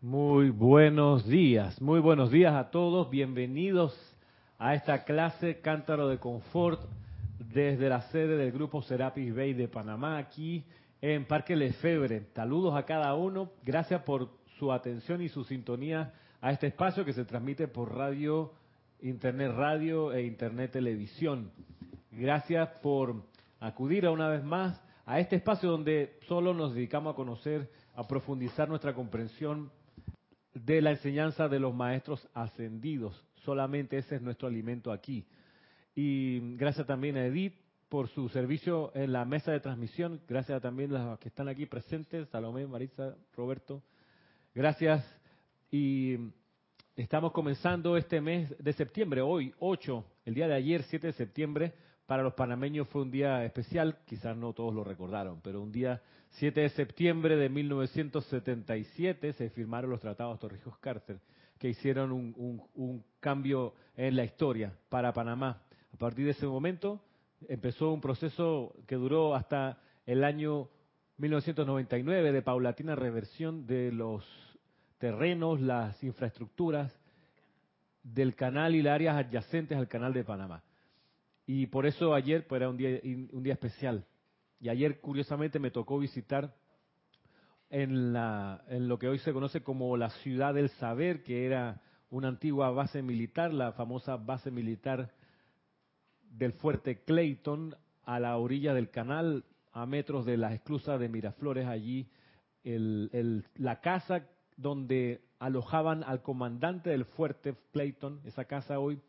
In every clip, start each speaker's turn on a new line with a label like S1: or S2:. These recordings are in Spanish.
S1: Muy buenos días, muy buenos días a todos. Bienvenidos a esta clase Cántaro de Confort desde la sede del grupo Serapis Bay de Panamá, aquí en Parque Lefebre. Saludos a cada uno. Gracias por su atención y su sintonía a este espacio que se transmite por radio, internet radio e internet televisión. Gracias por acudir a una vez más a este espacio donde solo nos dedicamos a conocer, a profundizar nuestra comprensión de la enseñanza de los maestros ascendidos. Solamente ese es nuestro alimento aquí. Y gracias también a Edith por su servicio en la mesa de transmisión. Gracias también a los que están aquí presentes, Salomé, Marisa, Roberto. Gracias. Y estamos comenzando este mes de septiembre, hoy 8, el día de ayer, 7 de septiembre. Para los panameños fue un día especial, quizás no todos lo recordaron, pero un día 7 de septiembre de 1977 se firmaron los tratados Torrijos-Carter, que hicieron un, un cambio en la historia para Panamá. A partir de ese momento empezó un proceso que duró hasta el año 1999 de paulatina reversión de los terrenos, las infraestructuras del canal y las áreas adyacentes al canal de Panamá. Y por eso ayer pues, era un día, un día especial. Y ayer, curiosamente, me tocó visitar en, la, en lo que hoy se conoce como la ciudad del saber, que era una antigua base militar, la famosa base militar del fuerte Clayton, a la orilla del canal, a metros de las esclusas de Miraflores, allí el, el, la casa donde alojaban al comandante del fuerte Clayton, esa casa hoy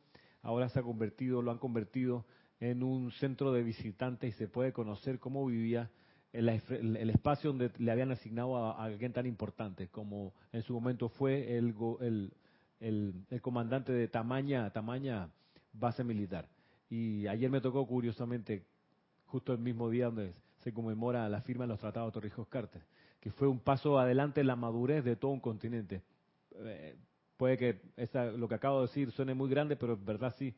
S1: ahora se ha convertido, lo han convertido en un centro de visitantes y se puede conocer cómo vivía el, el, espacio donde le habían asignado a, alguien tan importante como en su momento fue el, el, el, comandante de tamaña, tamaña base militar. Y ayer me tocó curiosamente, justo el mismo día donde se conmemora la firma de los tratados Torrijos-Carter, que fue un paso adelante en la madurez de todo un continente. Eh, puede que esa, lo que acabo de decir suene muy grande, pero en verdad sí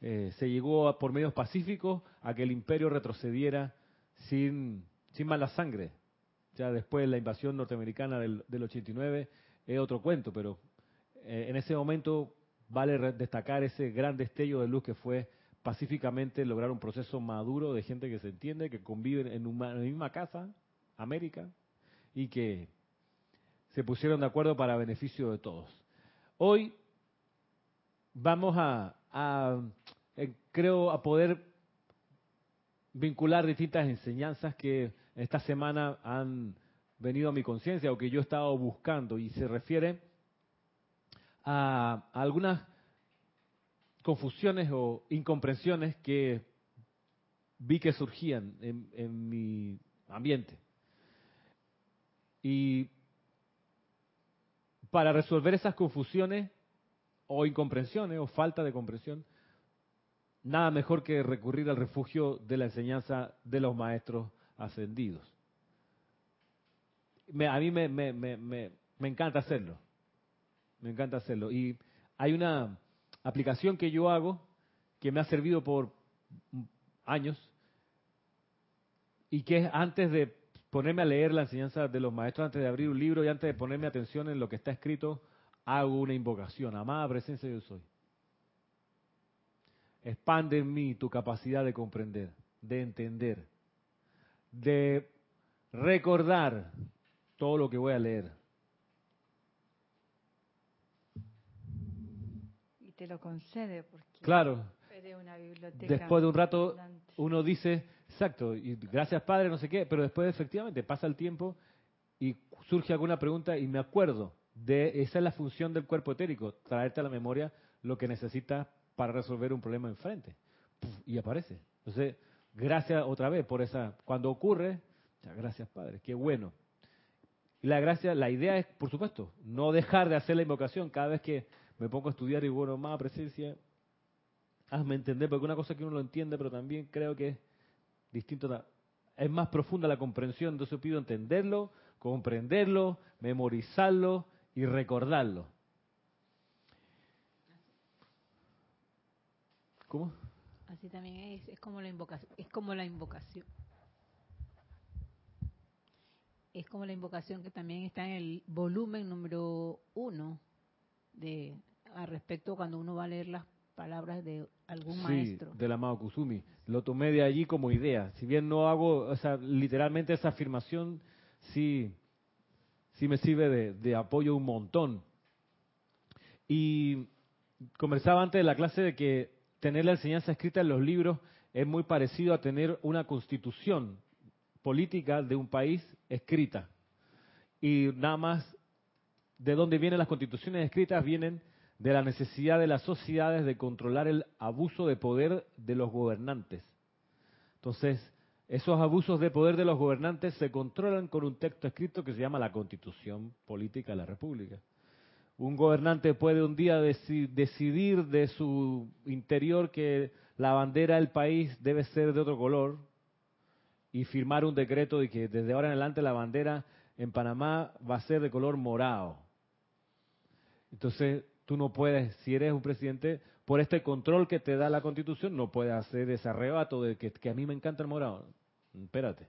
S1: eh, se llegó por medios pacíficos a que el imperio retrocediera sin, sin mala sangre. Ya después de la invasión norteamericana del, del 89 es otro cuento, pero eh, en ese momento vale destacar ese gran destello de luz que fue pacíficamente lograr un proceso maduro de gente que se entiende, que convive en, una, en la misma casa, América, y que se pusieron de acuerdo para beneficio de todos. Hoy vamos a, a eh, creo, a poder vincular distintas enseñanzas que esta semana han venido a mi conciencia o que yo he estado buscando y se refiere a, algunas confusiones o incomprensiones que vi que surgían en mi ambiente. Y para resolver esas confusiones o incomprensiones o falta de comprensión, nada mejor que recurrir al refugio de la enseñanza de los maestros ascendidos. Me, a mí me, me, me, encanta hacerlo, me encanta hacerlo. Y hay una aplicación que yo hago que me ha servido por años y que es antes de ponerme a leer la enseñanza de los maestros, antes de abrir un libro y antes de ponerme atención en lo que está escrito, hago una invocación. Amada presencia yo soy. Expande en mí tu capacidad de comprender, de entender, de recordar todo lo que voy a leer.
S2: Y te lo concede porque
S1: claro. después de un rato uno dice, exacto, y gracias Padre, no sé qué, pero después efectivamente pasa el tiempo y surge alguna pregunta y me acuerdo de esa es la función del cuerpo etérico, traerte a la memoria lo que necesitas para resolver un problema enfrente. Y aparece. Entonces, gracias otra vez por esa. Cuando ocurre, gracias Padre, qué bueno. La gracia, la idea es, por supuesto, no dejar de hacer la invocación cada vez que me pongo a estudiar y bueno, más presencia, hazme entender, porque una cosa que uno lo entiende, pero también creo que es distinto, es más profunda la comprensión, entonces pido entenderlo, comprenderlo, memorizarlo y recordarlo. ¿Cómo?
S2: Así también es, es como la invocación. Es como la invocación. es como la invocación que también está en el volumen número uno de al respecto cuando uno va a leer las palabras de algún
S1: sí,
S2: maestro.
S1: del amado Kusumi. Lo tomé de allí como idea. Si bien no hago, o sea, literalmente esa afirmación sí, sí me sirve de, de apoyo un montón. Y conversaba antes de la clase de que tener la enseñanza escrita en los libros es muy parecido a tener una constitución política de un país escrita. Y nada más de dónde vienen las constituciones escritas vienen de la necesidad de las sociedades de controlar el abuso de poder de los gobernantes. Entonces, esos abusos de poder de los gobernantes se controlan con un texto escrito que se llama la Constitución Política de la República. Un gobernante puede un día deci decidir de su interior que la bandera del país debe ser de otro color y firmar un decreto de que desde ahora en adelante la bandera en Panamá va a ser de color morado. Entonces, tú no puedes, si eres un presidente, por este control que te da la Constitución, no puedes hacer ese arrebato de que, que a mí me encanta el morado. Espérate.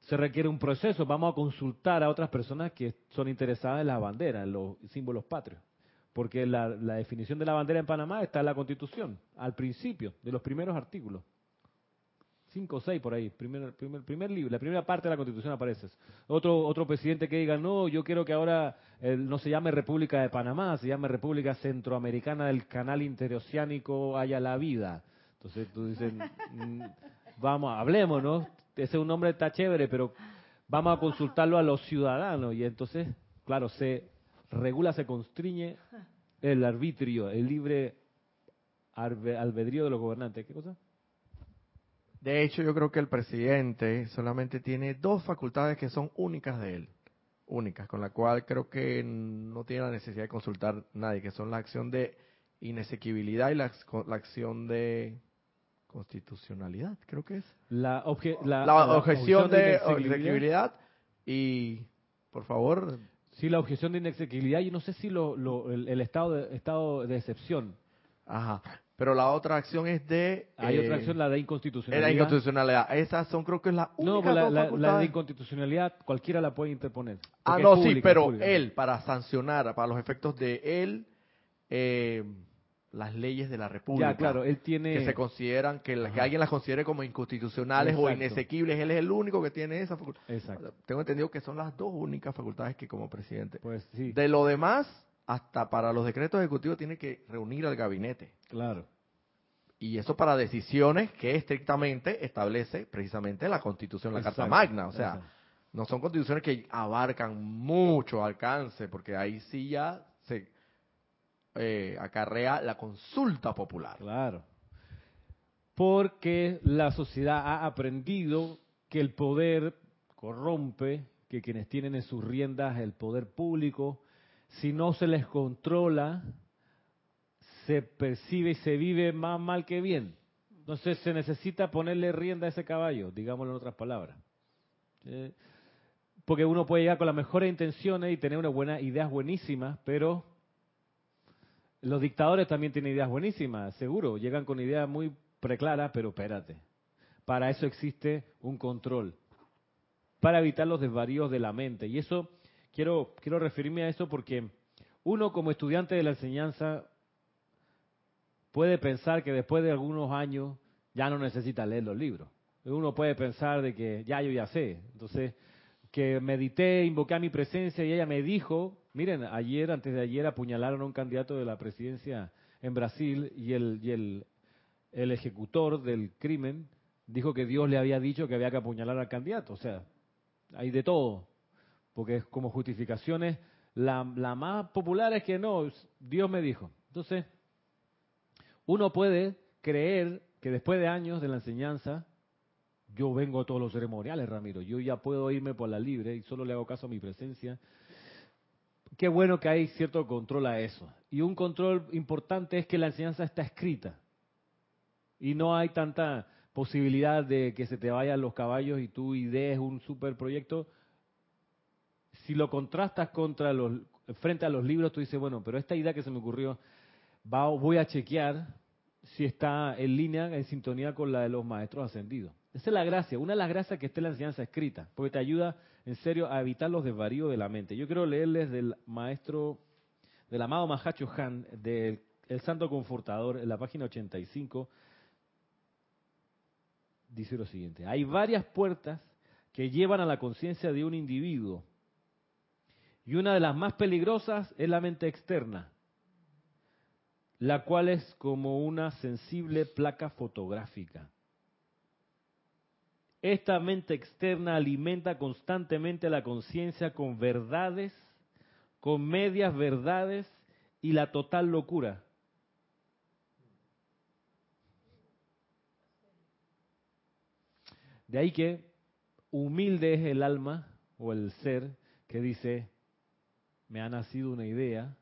S1: Se requiere un proceso. Vamos a consultar a otras personas que son interesadas en la bandera, en los símbolos patrios. Porque la, la definición de la bandera en Panamá está en la Constitución, al principio, de los primeros artículos cinco o seis por ahí, primer, primer, primer libro, la primera parte de la Constitución aparece. Otro, otro presidente que diga, no, yo quiero que ahora no se llame República de Panamá, se llame República Centroamericana del Canal Interoceánico Haya la Vida. Entonces tú dices, mm, vamos, hablemos, ¿no? Ese es un nombre está chévere, pero vamos a consultarlo a los ciudadanos. Y entonces, claro, se regula, se constriñe el arbitrio, el libre albedrío de los gobernantes. ¿Qué cosa?
S3: De hecho, yo creo que el presidente solamente tiene dos facultades que son únicas de él, únicas, con la cual creo que no tiene la necesidad de consultar nadie, que son la acción de inesequibilidad y la, la acción de constitucionalidad, creo que es.
S1: La, la,
S3: la, objeción, de, inesequibilidad y, por favor.
S1: Sí, la objeción de inexequibilidad, yo no sé si lo, lo el, el, estado de, estado de excepción.
S3: Ajá. Pero la otra acción es de...
S1: Hay otra acción, la de inconstitucionalidad.
S3: La inconstitucionalidad. Esas son creo que es la única
S1: No, la, la, la, de inconstitucionalidad cualquiera la puede interponer.
S3: Ah, no, sí, pero él, para sancionar, para los efectos de él, eh, las leyes de la República.
S1: Ya, claro, él tiene...
S3: Que se consideran, que, que alguien las considere como inconstitucionales Exacto. o inesequibles. Él es el único que tiene esa facultad.
S1: Exacto.
S3: Tengo entendido que son las dos únicas facultades que como presidente.
S1: Pues sí.
S3: De lo demás hasta para los decretos ejecutivos tiene que reunir al gabinete.
S1: Claro.
S3: Y eso para decisiones que estrictamente establece precisamente la Constitución, la
S1: exacto,
S3: Carta Magna. O sea,
S1: exacto.
S3: no son constituciones que abarcan mucho alcance, porque ahí sí ya se eh, acarrea la consulta popular.
S1: Claro. Porque la sociedad ha aprendido que el poder corrompe, que quienes tienen en sus riendas el poder público, si no se les controla, se percibe y se vive más mal que bien. Entonces se necesita ponerle rienda a ese caballo, digámoslo en otras palabras. Porque uno puede llegar con las mejores intenciones y tener unas buenas ideas buenísimas, pero los dictadores también tienen ideas buenísimas, seguro. Llegan con ideas muy preclaras, pero espérate. Para eso existe un control. Para evitar los desvaríos de la mente. Y eso quiero, quiero referirme a eso porque uno como estudiante de la enseñanza puede pensar que después de algunos años ya no necesita leer los libros. Uno puede pensar de que ya yo ya sé. Entonces, que medité, invoqué a mi presencia y ella me dijo, miren, ayer, antes de ayer, apuñalaron a un candidato de la presidencia en Brasil y el, y el, el ejecutor del crimen dijo que Dios le había dicho que había que apuñalar al candidato. O sea, hay de todo porque como justificaciones, la, la, más popular es que no, Dios me dijo. Entonces, uno puede creer que después de años de la enseñanza, yo vengo a todos los ceremoniales, Ramiro, yo ya puedo irme por la libre y solo le hago caso a mi presencia. Qué bueno que hay cierto control a eso. Y un control importante es que la enseñanza está escrita. Y no hay tanta posibilidad de que se te vayan los caballos y tú idees un super proyecto si lo contrastas contra los, frente a los libros, tú dices, bueno, pero esta idea que se me ocurrió, va, voy a chequear si está en línea, en sintonía con la de los maestros ascendidos. Esa es la gracia, una de las gracias que esté en la enseñanza escrita, porque te ayuda en serio a evitar los desvaríos de la mente. Yo quiero leerles del maestro, del amado Mahacho Han, del el Santo Confortador, en la página 85, dice lo siguiente, hay varias puertas que llevan a la conciencia de un individuo, y una de las más peligrosas es la mente externa, la cual es como una sensible placa fotográfica. Esta mente externa alimenta constantemente la conciencia con verdades, con medias verdades y la total locura. De ahí que humilde es el alma o el ser que dice, me ha nacido una idea,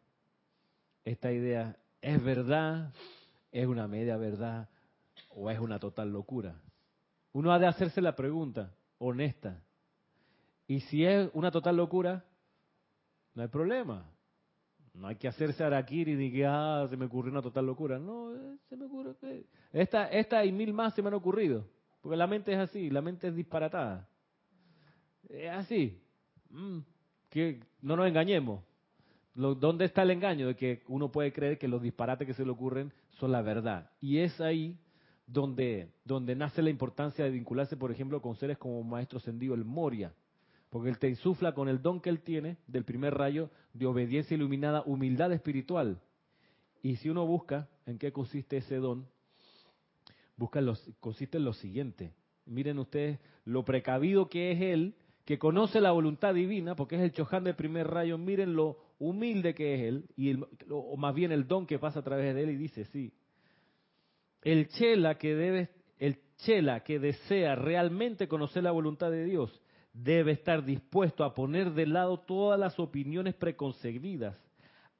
S1: esta idea es verdad, es una media verdad o es una total locura. Uno ha de hacerse la pregunta honesta. Y si es una total locura, no hay problema. No hay que hacerse araquiri ni que, ah, se me ocurrió una total locura. No, eh, se me ocurre que... Esta, esta y mil más se me han ocurrido. Porque la mente es así, la mente es disparatada. Es así. Mm, que no nos engañemos. ¿Dónde está el engaño? De que uno puede creer que los disparates que se le ocurren son la verdad. Y es ahí donde, donde nace la importancia de vincularse, por ejemplo, con seres como Maestro Sendido, el Moria. Porque él te insufla con el don que él tiene del primer rayo de obediencia iluminada, humildad espiritual. Y si uno busca en qué consiste ese don, busca los, consiste en lo siguiente. Miren ustedes lo precavido que es él, que conoce la voluntad divina, porque es el choján del primer rayo. Miren lo humilde que es él, y o más bien el don que pasa a través de él, y dice, sí, el chela que debe, el chela que desea realmente conocer la voluntad de Dios, debe estar dispuesto a poner de lado todas las opiniones preconcebidas,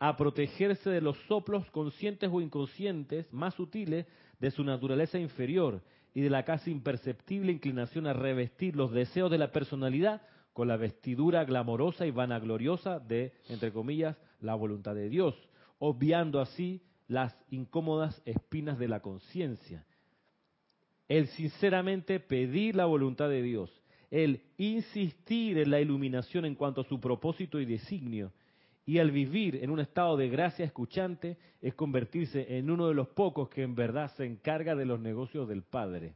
S1: a protegerse de los soplos conscientes o inconscientes más sutiles de su naturaleza inferior y de la casi imperceptible inclinación a revestir los deseos de la personalidad con la vestidura glamorosa y vanagloriosa de, entre comillas, la voluntad de Dios, obviando así las incómodas espinas de la conciencia. El sinceramente pedir la voluntad de Dios, el insistir en la iluminación en cuanto a su propósito y designio, y el vivir en un estado de gracia escuchante es convertirse en uno de los pocos que en verdad se encarga de los negocios del Padre.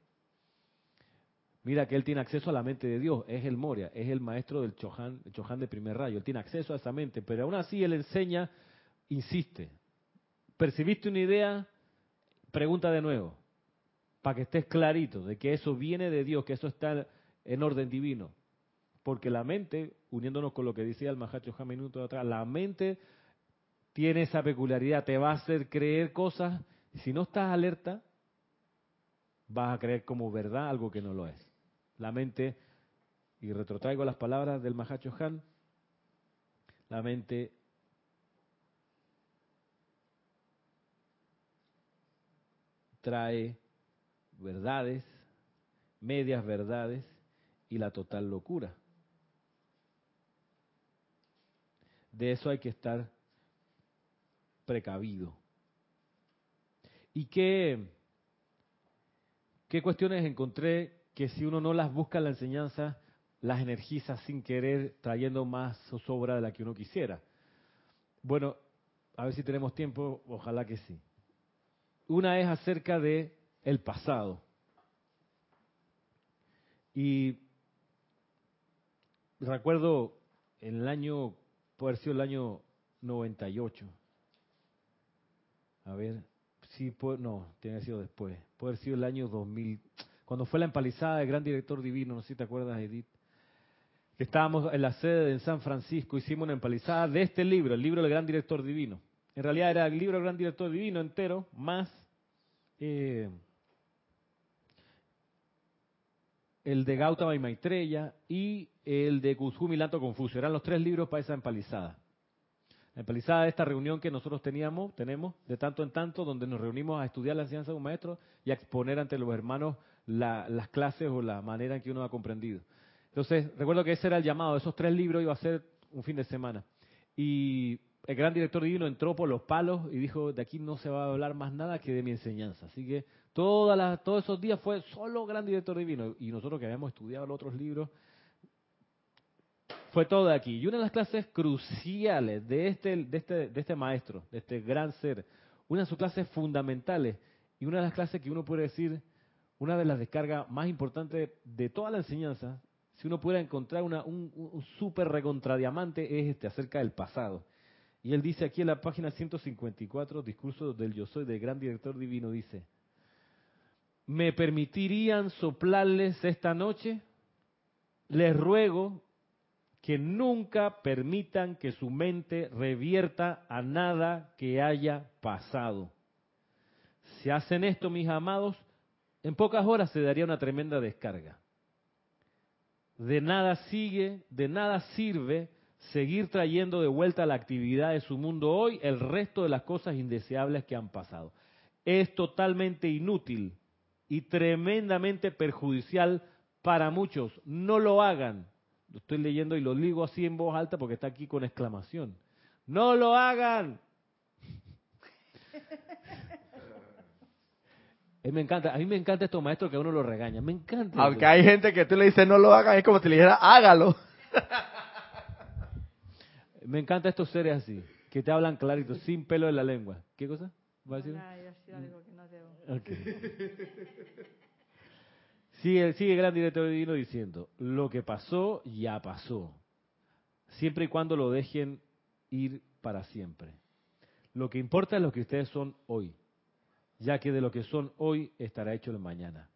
S1: Mira que él tiene acceso a la mente de Dios, es el Moria, es el maestro del Chohan, el Chohan de primer rayo, él tiene acceso a esa mente, pero aún así él enseña, insiste. ¿Percibiste una idea? Pregunta de nuevo, para que estés clarito de que eso viene de Dios, que eso está en orden divino. Porque la mente, uniéndonos con lo que decía el Mahacho un minuto atrás, la mente tiene esa peculiaridad, te va a hacer creer cosas, si no estás alerta, vas a creer como verdad algo que no lo es. La mente, y retrotraigo las palabras del Mahacho Han, la mente trae verdades, medias verdades y la total locura. De eso hay que estar precavido. ¿Y qué, qué cuestiones encontré que si uno no las busca en la enseñanza, las energiza sin querer, trayendo más sobra de la que uno quisiera? Bueno, a ver si tenemos tiempo, ojalá que sí. Una es acerca de el pasado. Y recuerdo en el año puede haber sido el año 98. A ver, sí, no, tiene sido después. Puede haber sido el año 2000, cuando fue la empalizada del gran director divino, no sé si te acuerdas, Edith. Que estábamos en la sede de San Francisco, hicimos una empalizada de este libro, el libro del gran director divino. En realidad era el libro del gran director divino entero, más eh, el de Gautama y Maitreya y el de Kuzumi Lanto Confucio. Eran los tres libros para esa empalizada. La empalizada de esta reunión que nosotros teníamos, tenemos de tanto en tanto, donde nos reunimos a estudiar la enseñanza de un maestro y a exponer ante los hermanos las clases o la manera en que uno ha comprendido. Entonces, recuerdo que ese era el llamado, esos tres libros iba a ser un fin de semana. Y el gran director divino entró por los palos y dijo, de aquí no se va a hablar más nada que de mi enseñanza. Así que todas las, todos esos días fue solo gran director divino. Y nosotros que habíamos estudiado los otros libros, fue todo de aquí. Y una de las clases cruciales de este, de este, de este maestro, de este gran ser, una de sus clases fundamentales y una de las clases que uno puede decir, una de las descargas más importantes de toda la enseñanza, si uno pudiera encontrar una, un, un súper recontradiamante, es este, acerca del pasado. Y él dice aquí en la página 154, discurso del yo soy del gran director divino, dice, ¿me permitirían soplarles esta noche? Les ruego que nunca permitan que su mente revierta a nada que haya pasado. Si hacen esto, mis amados, en pocas horas se daría una tremenda descarga. De nada sigue, de nada sirve seguir trayendo de vuelta a la actividad de su mundo hoy el resto de las cosas indeseables que han pasado. Es totalmente inútil y tremendamente perjudicial para muchos. No lo hagan. Lo estoy leyendo y lo digo así en voz alta porque está aquí con exclamación. No lo hagan. A mí me encanta, a mí me encanta estos maestros que a uno lo regaña, me encanta.
S3: Aunque hay gente que tú le dices no lo hagas, es como si le dijera hágalo.
S1: Me encanta estos seres así, que te hablan clarito, sin pelo en la lengua. ¿Qué cosa? ¿Va a decir? Sigue, sigue el gran director divino diciendo, lo que pasó ya pasó, siempre y cuando lo dejen ir para siempre. Lo que importa es lo que ustedes son hoy, ya que de lo que son hoy estará hecho el mañana.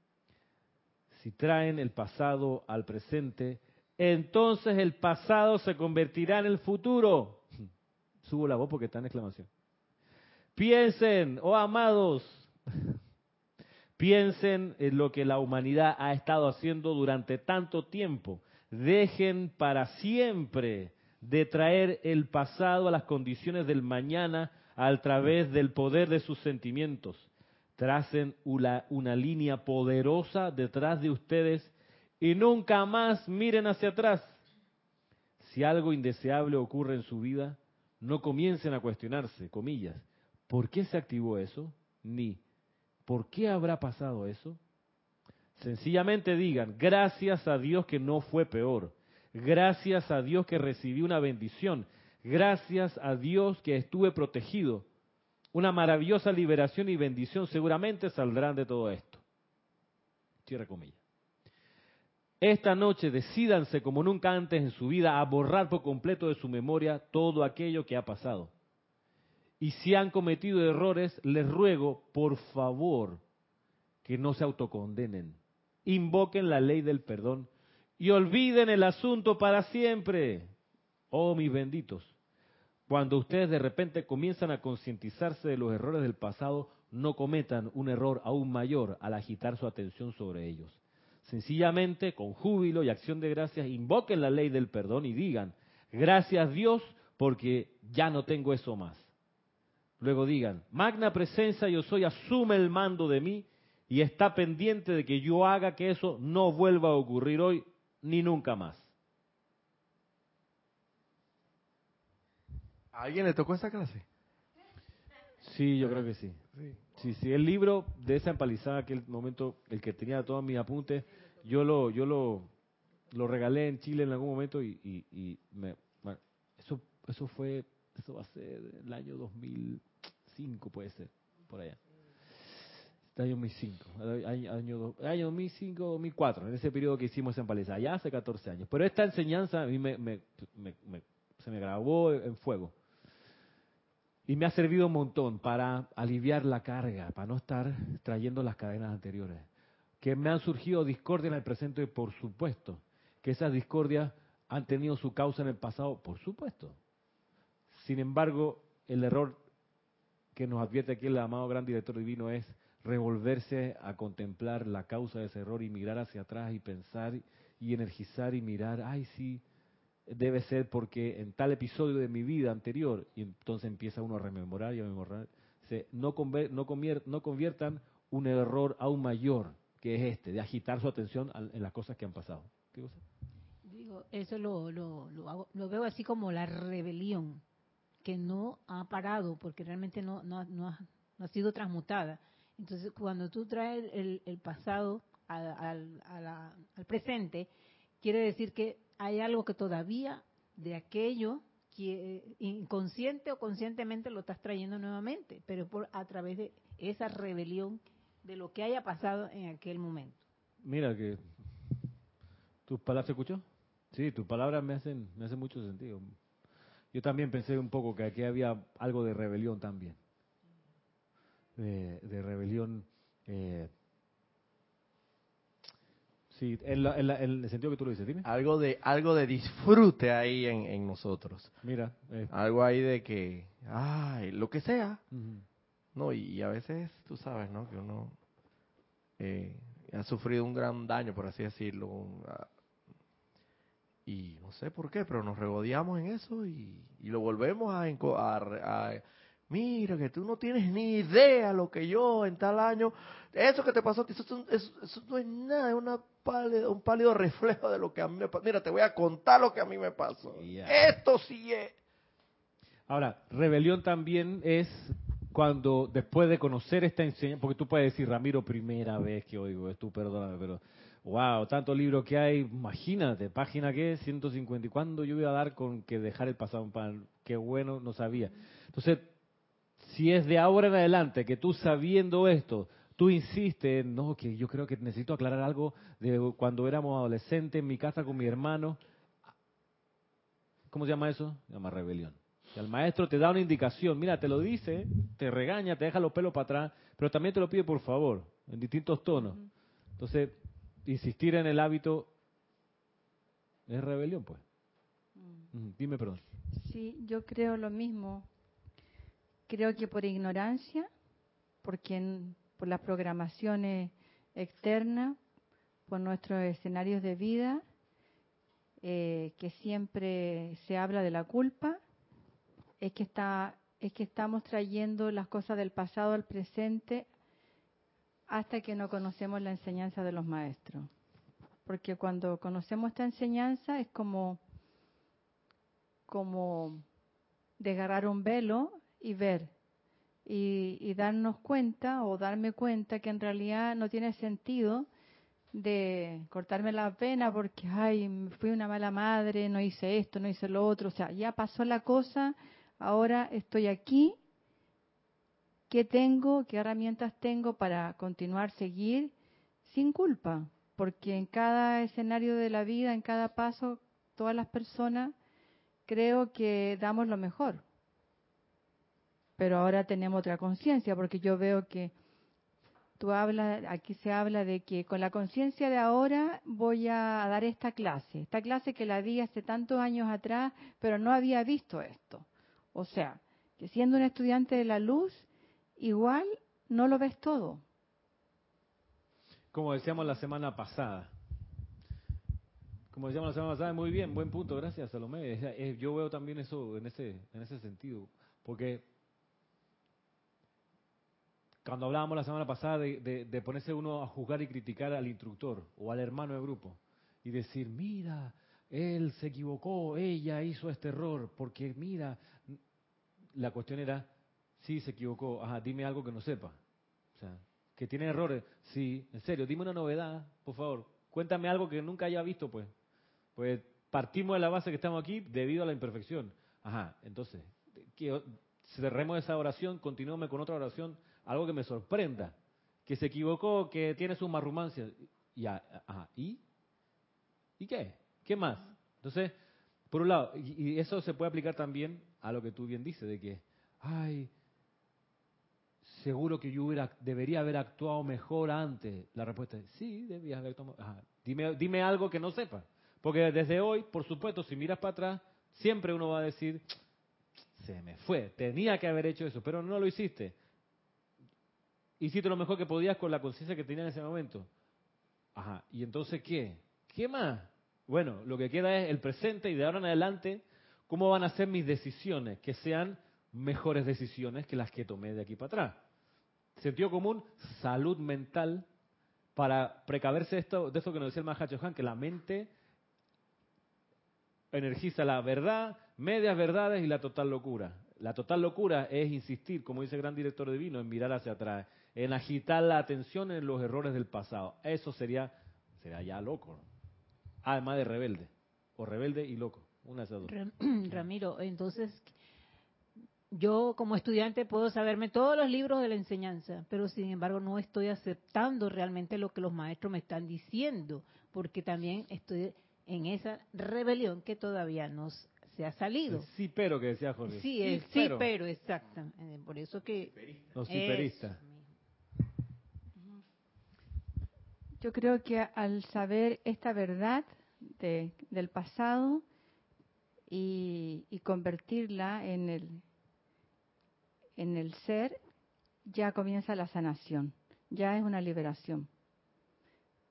S1: Si traen el pasado al presente, entonces el pasado se convertirá en el futuro. Subo la voz porque está en exclamación. Piensen, oh amados, Piensen en lo que la humanidad ha estado haciendo durante tanto tiempo. Dejen para siempre de traer el pasado a las condiciones del mañana a través del poder de sus sentimientos. Tracen una, una línea poderosa detrás de ustedes y nunca más miren hacia atrás. Si algo indeseable ocurre en su vida, no comiencen a cuestionarse, comillas, ¿por qué se activó eso? Ni ¿Por qué habrá pasado eso? Sencillamente digan, gracias a Dios que no fue peor, gracias a Dios que recibí una bendición, gracias a Dios que estuve protegido. Una maravillosa liberación y bendición seguramente saldrán de todo esto. Cierra comillas. Esta noche decídanse como nunca antes en su vida a borrar por completo de su memoria todo aquello que ha pasado. Y si han cometido errores, les ruego, por favor, que no se autocondenen. Invoquen la ley del perdón y olviden el asunto para siempre. Oh, mis benditos. Cuando ustedes de repente comienzan a concientizarse de los errores del pasado, no cometan un error aún mayor al agitar su atención sobre ellos. Sencillamente, con júbilo y acción de gracias, invoquen la ley del perdón y digan, gracias Dios porque ya no tengo eso más. Luego digan, magna presencia yo soy, asume el mando de mí y está pendiente de que yo haga que eso no vuelva a ocurrir hoy ni nunca más.
S3: ¿A alguien le tocó esa clase?
S1: Sí, yo creo que sí. Sí, sí, el libro de esa empalizada, aquel momento, el que tenía todos mis apuntes, yo lo, yo lo, lo regalé en Chile en algún momento y, y, me, eso, eso fue eso va a ser el año 2005, puede ser, por allá. Este año 2005, año, año, año 2005, 2004, en ese periodo que hicimos en Palesa, ya hace 14 años. Pero esta enseñanza a mí me, se me grabó en fuego. Y me ha servido un montón para aliviar la carga, para no estar trayendo las cadenas anteriores. Que me han surgido discordias en el presente, por supuesto. Que esas discordias han tenido su causa en el pasado, por supuesto. Sin embargo, el error que nos advierte aquí el amado gran director divino es revolverse a contemplar la causa de ese error y mirar hacia atrás y pensar y energizar y mirar, ay sí, debe ser porque en tal episodio de mi vida anterior, y entonces empieza uno a rememorar y a memorar, no, no, no conviertan un error aún mayor, que es este, de agitar su atención en las cosas que han pasado.
S2: Digo, eso lo, lo, lo veo así como la rebelión que no ha parado porque realmente no, no, no, ha, no ha sido transmutada. Entonces, cuando tú traes el, el pasado al presente, quiere decir que hay algo que todavía de aquello que inconsciente o conscientemente lo estás trayendo nuevamente, pero por a través de esa rebelión de lo que haya pasado en aquel momento.
S1: Mira que tus palabras se escuchó. Sí, tus palabras me hacen me hacen mucho sentido. Yo también pensé un poco que aquí había algo de rebelión también, de, de rebelión eh, Sí, en, el sentido que tú lo dices, dime.
S3: Algo de, algo de disfrute ahí en, nosotros.
S1: Mira.
S3: Eh. Algo ahí de que, ay, lo que sea. No, y, a veces tú sabes, ¿no? Que uno eh, ha sufrido un gran daño, por así decirlo. Ah, y no sé por qué, pero nos regodeamos en eso y, lo volvemos a, a, a Mira, que tú no tienes ni idea lo que yo en tal año, eso que te pasó, eso, eso, no es nada, es una un pálido reflejo de lo que a mí me pasó. Mira, te voy a contar lo que a mí me pasó. Esto sí es.
S1: Ahora, rebelión también es cuando después de conocer esta enseñanza, porque tú puedes decir, Ramiro, primera vez que oigo esto, perdóname, pero wow, tanto libro que hay, imagínate, página que 150, ¿y cuándo yo voy a dar con que dejar el pasado un pan? Qué bueno, no sabía. Entonces, si es de ahora en adelante que tú sabiendo esto, tú insistes, no, que yo creo que necesito aclarar algo de cuando éramos adolescentes en mi casa con mi hermano. ¿Cómo se llama eso? Se llama rebelión. el maestro te da una indicación, mira, te lo dice, te regaña, te deja los pelos para atrás, pero también te lo pide por favor, en distintos tonos. Entonces, insistir en el hábito es rebelión, pues. Mm. Dime, perdón.
S4: Sí, yo creo lo mismo. Creo que por ignorancia, porque por las programaciones externas, por nuestros escenarios de vida, eh, que siempre se habla de la culpa, es que está es que estamos trayendo las cosas del pasado al presente hasta que no conocemos la enseñanza de los maestros. Porque cuando conocemos esta enseñanza es como como desgarrar un velo y ver. Y, darnos cuenta o darme cuenta que en realidad no tiene sentido de cortarme la pena porque, ay, fui una mala madre, no hice esto, no hice lo otro, o sea, ya pasó la cosa, ahora estoy aquí, ¿qué tengo, qué herramientas tengo para continuar, seguir sin culpa? Porque en cada escenario de la vida, en cada paso, todas las personas creo que damos lo mejor pero ahora tenemos otra conciencia, porque yo veo que tú hablas, aquí se habla de que con la conciencia de ahora voy a dar esta clase, esta clase que la di hace tantos años atrás, pero no había visto esto. O sea, que siendo un estudiante de la luz, igual no lo ves todo.
S1: Como decíamos la semana pasada, como decíamos la semana pasada, muy bien, buen punto, gracias Salomé. Yo veo también eso en ese, en ese sentido, porque cuando hablábamos la semana pasada de, ponerse uno a juzgar y criticar al instructor o al hermano de grupo y decir, mira, él se equivocó, ella hizo este error, porque mira, la cuestión era, sí, se equivocó, ajá, dime algo que no sepa. O sea, que tiene errores, sí, en serio, dime una novedad, por favor, cuéntame algo que nunca haya visto, pues. Pues partimos de la base que estamos aquí debido a la imperfección. Ajá, entonces, cerremos esa oración, continuemos con otra oración algo que me sorprenda, que se equivocó, que tiene sus marrumancias. Ya, ajá, ¿y? ¿Y qué? ¿Qué más? Entonces, por un lado, y eso se puede aplicar también a lo que tú bien dices, de que, ay, seguro que yo hubiera, debería haber actuado mejor antes. La respuesta es, sí, debías haber actuado ajá. Dime, dime algo que no sepa. Porque desde hoy, por supuesto, si miras para atrás, siempre uno va a decir, se me fue, tenía que haber hecho eso, pero no lo hiciste hiciste lo mejor que podías con la conciencia que tenías en ese momento. Ajá, ¿y entonces qué? ¿Qué más? Bueno, lo que queda es el presente y de ahora en adelante, ¿cómo van a ser mis decisiones? Que sean mejores decisiones que las que tomé de aquí para atrás. Sentido común, salud mental, para precaverse esto, de que nos decía el Mahacho Han, que la mente energiza la verdad, medias verdades y la total locura. La total locura es insistir, como dice el gran director divino, en mirar hacia atrás, en agitar la atención en los errores del pasado. Eso sería, sería ya loco. Además de rebelde. O rebelde y loco. Una de esas dos.
S2: Ramiro, entonces yo como estudiante puedo saberme todos los libros de la enseñanza, pero sin embargo no estoy aceptando realmente lo que los maestros me están diciendo, porque también estoy en esa rebelión que todavía no se ha salido.
S1: sí, pero que decía Jorge.
S2: Sí, el sí, pero, exacto. Eh, por eso que...
S1: Los ciperistas.
S4: Yo creo que al saber esta verdad de, del pasado y, y convertirla en el, en el ser, ya comienza la sanación, ya es una liberación.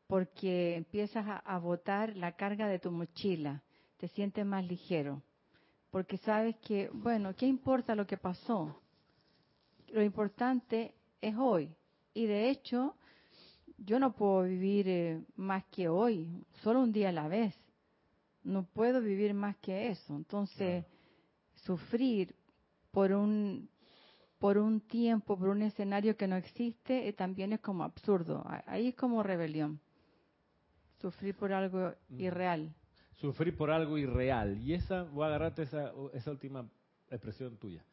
S4: Porque empiezas a, a botar la carga de tu mochila, te sientes más ligero. Porque sabes que, bueno, ¿qué importa lo que pasó? Lo importante es hoy. Y de hecho, yo no puedo vivir eh, más que hoy, solo un día a la vez. No puedo vivir más que eso. Entonces, sufrir por un por un tiempo, por un escenario que no existe, eh, también es como absurdo. Ahí es como rebelión. Sufrir por algo mm. irreal.
S1: Sufrir por algo irreal. Y esa, voy a agarrarte esa, esa última expresión tuya.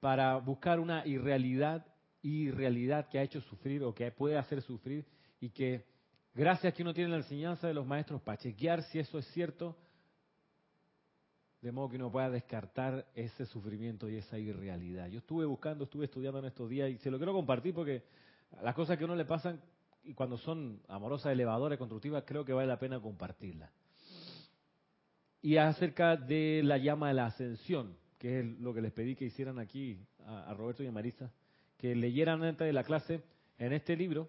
S1: Para buscar una irrealidad, irrealidad que ha hecho sufrir o que puede hacer sufrir y que gracias a que uno tiene la enseñanza de los maestros para chequear si eso es cierto, de modo que uno pueda descartar ese sufrimiento y esa irrealidad. Yo estuve buscando, estuve estudiando en estos días y se lo quiero compartir porque las cosas que a uno le pasan y cuando son amorosas, elevadoras, constructivas, creo que vale la pena compartirlas. Y acerca de la llama de la ascensión, que es lo que les pedí que hicieran aquí a, Roberto y a Marisa, que leyeran antes de la clase en este libro,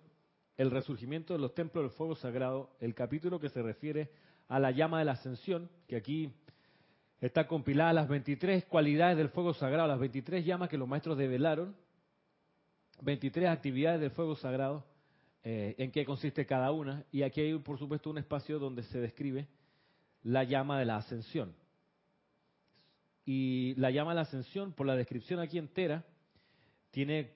S1: El resurgimiento de los templos del fuego sagrado, el capítulo que se refiere a la llama de la ascensión, que aquí Está compilada las 23 cualidades del fuego sagrado, las 23 llamas que los maestros develaron, 23 actividades del fuego sagrado, eh, en qué consiste cada una. Y aquí hay, por supuesto, un espacio donde se describe la llama de la ascensión. Y la llama de la ascensión, por la descripción aquí entera, tiene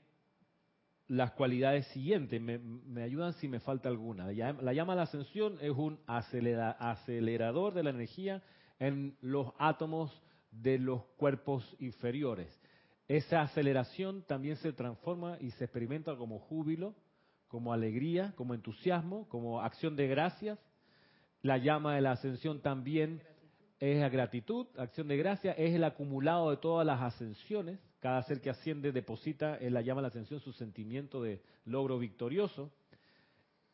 S1: las cualidades siguientes. Me, ayudan si me falta alguna. La llama de la ascensión es un acelerador de la energía en los átomos de los cuerpos inferiores. Esa aceleración también se transforma y se experimenta como júbilo, como alegría, como entusiasmo, como acción de gracias. La llama de la ascensión también es la gratitud, acción de gracia, es el acumulado de todas las ascensiones. Cada ser que asciende deposita en la llama de la ascensión su sentimiento de logro victorioso.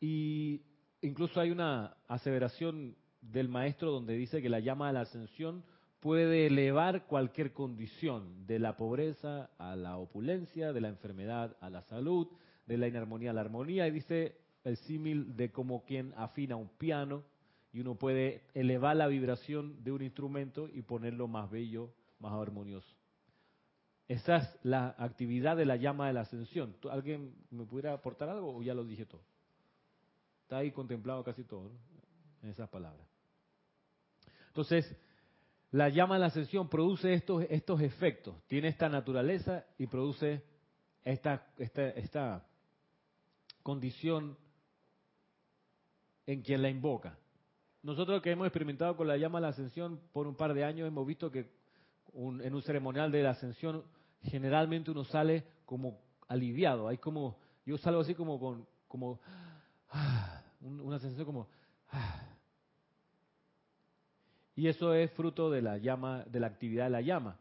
S1: Y incluso hay una aseveración del maestro donde dice que la llama de la ascensión puede elevar cualquier condición, de la pobreza a la opulencia, de la enfermedad a la salud, de la inarmonía a la armonía, y dice el símil de como quien afina un piano y uno puede elevar la vibración de un instrumento y ponerlo más bello, más armonioso. Esa es la actividad de la llama de la ascensión. ¿Alguien me pudiera aportar algo o ya lo dije todo? Está ahí contemplado casi todo, en esas palabras. Entonces, la llama de la ascensión produce estos, estos efectos, tiene esta naturaleza y produce esta, esta, esta condición en quien la invoca. Nosotros que hemos experimentado con la llama de la ascensión por un par de años hemos visto que en un ceremonial de la ascensión generalmente uno sale como aliviado, hay como yo salgo así como con como ah, una sensación como ah, y eso es fruto de la llama, de la actividad de la llama.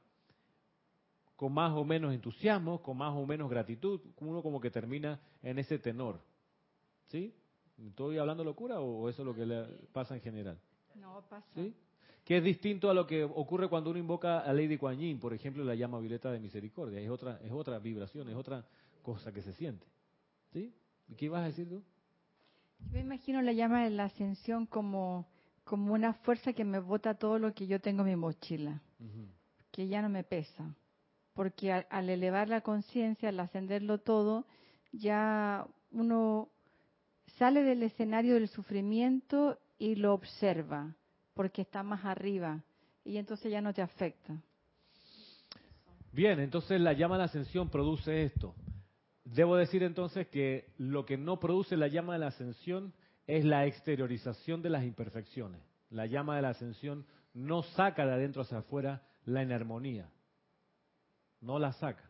S1: Con más o menos entusiasmo, con más o menos gratitud, uno como que termina en ese tenor. ¿Sí? ¿Estoy hablando locura o eso es lo que le pasa en general?
S4: No, pasa.
S1: ¿Sí? Que es distinto a lo que ocurre cuando uno invoca a Lady Kuan Yin, por ejemplo, la llama violeta de misericordia. Es otra, es otra vibración, es otra cosa que se siente. ¿Sí? ¿Qué ibas a decir tú?
S4: Yo me imagino la llama de la ascensión como como una fuerza que me bota todo lo que yo tengo en mi mochila, que ya no me pesa. Porque al, elevar la conciencia, al ascenderlo todo, ya uno sale del escenario del sufrimiento y lo observa, porque está más arriba, y entonces ya no te afecta.
S1: Bien, entonces la llama de la ascensión produce esto. Debo decir entonces que lo que no produce la llama de la ascensión es la exteriorización de las imperfecciones. La llama de la ascensión no saca de adentro hacia afuera la inarmonía. No la saca.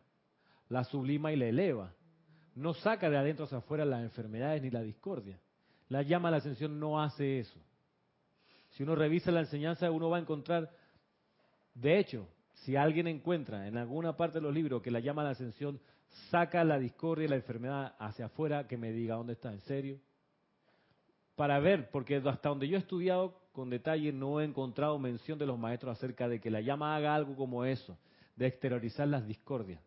S1: La sublima y la eleva. No saca de adentro hacia afuera las enfermedades ni la discordia. La llama de la ascensión no hace eso. Si uno revisa la enseñanza, uno va a encontrar, de hecho, si alguien encuentra en alguna parte de los libros que la llama la ascensión saca la discordia y la enfermedad hacia afuera, que me diga dónde está, en serio. Para ver, porque hasta donde yo he estudiado con detalle no he encontrado mención de los maestros acerca de que la llama haga algo como eso, de exteriorizar las discordias.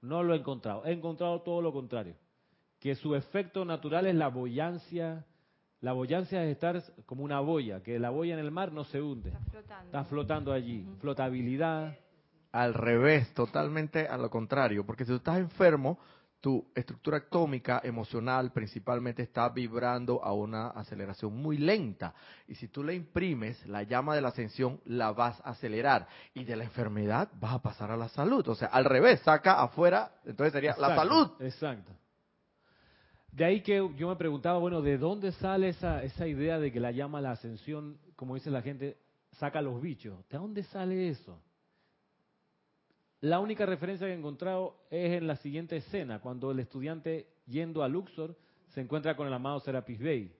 S1: No lo he encontrado. He encontrado todo lo contrario. Que su efecto natural es la boyancia. La boyancia es estar como una boya, que la boya en el mar no se hunde.
S4: Está flotando.
S1: Está flotando allí. Flotabilidad.
S3: Al revés, totalmente a lo contrario, porque si tú estás enfermo, tu estructura atómica emocional principalmente está vibrando a una aceleración muy lenta. Y si tú le imprimes la llama de la ascensión, la vas a acelerar. Y de la enfermedad vas a pasar a la salud. O sea, al revés, saca afuera, entonces sería la salud.
S1: Exacto. De ahí que yo me preguntaba, bueno, ¿de dónde sale esa, esa idea de que la llama la ascensión, como dice la gente, saca los bichos? ¿De dónde sale eso? La única referencia que he encontrado es en la siguiente escena, cuando el estudiante yendo a Luxor se encuentra con el amado Serapis Bey.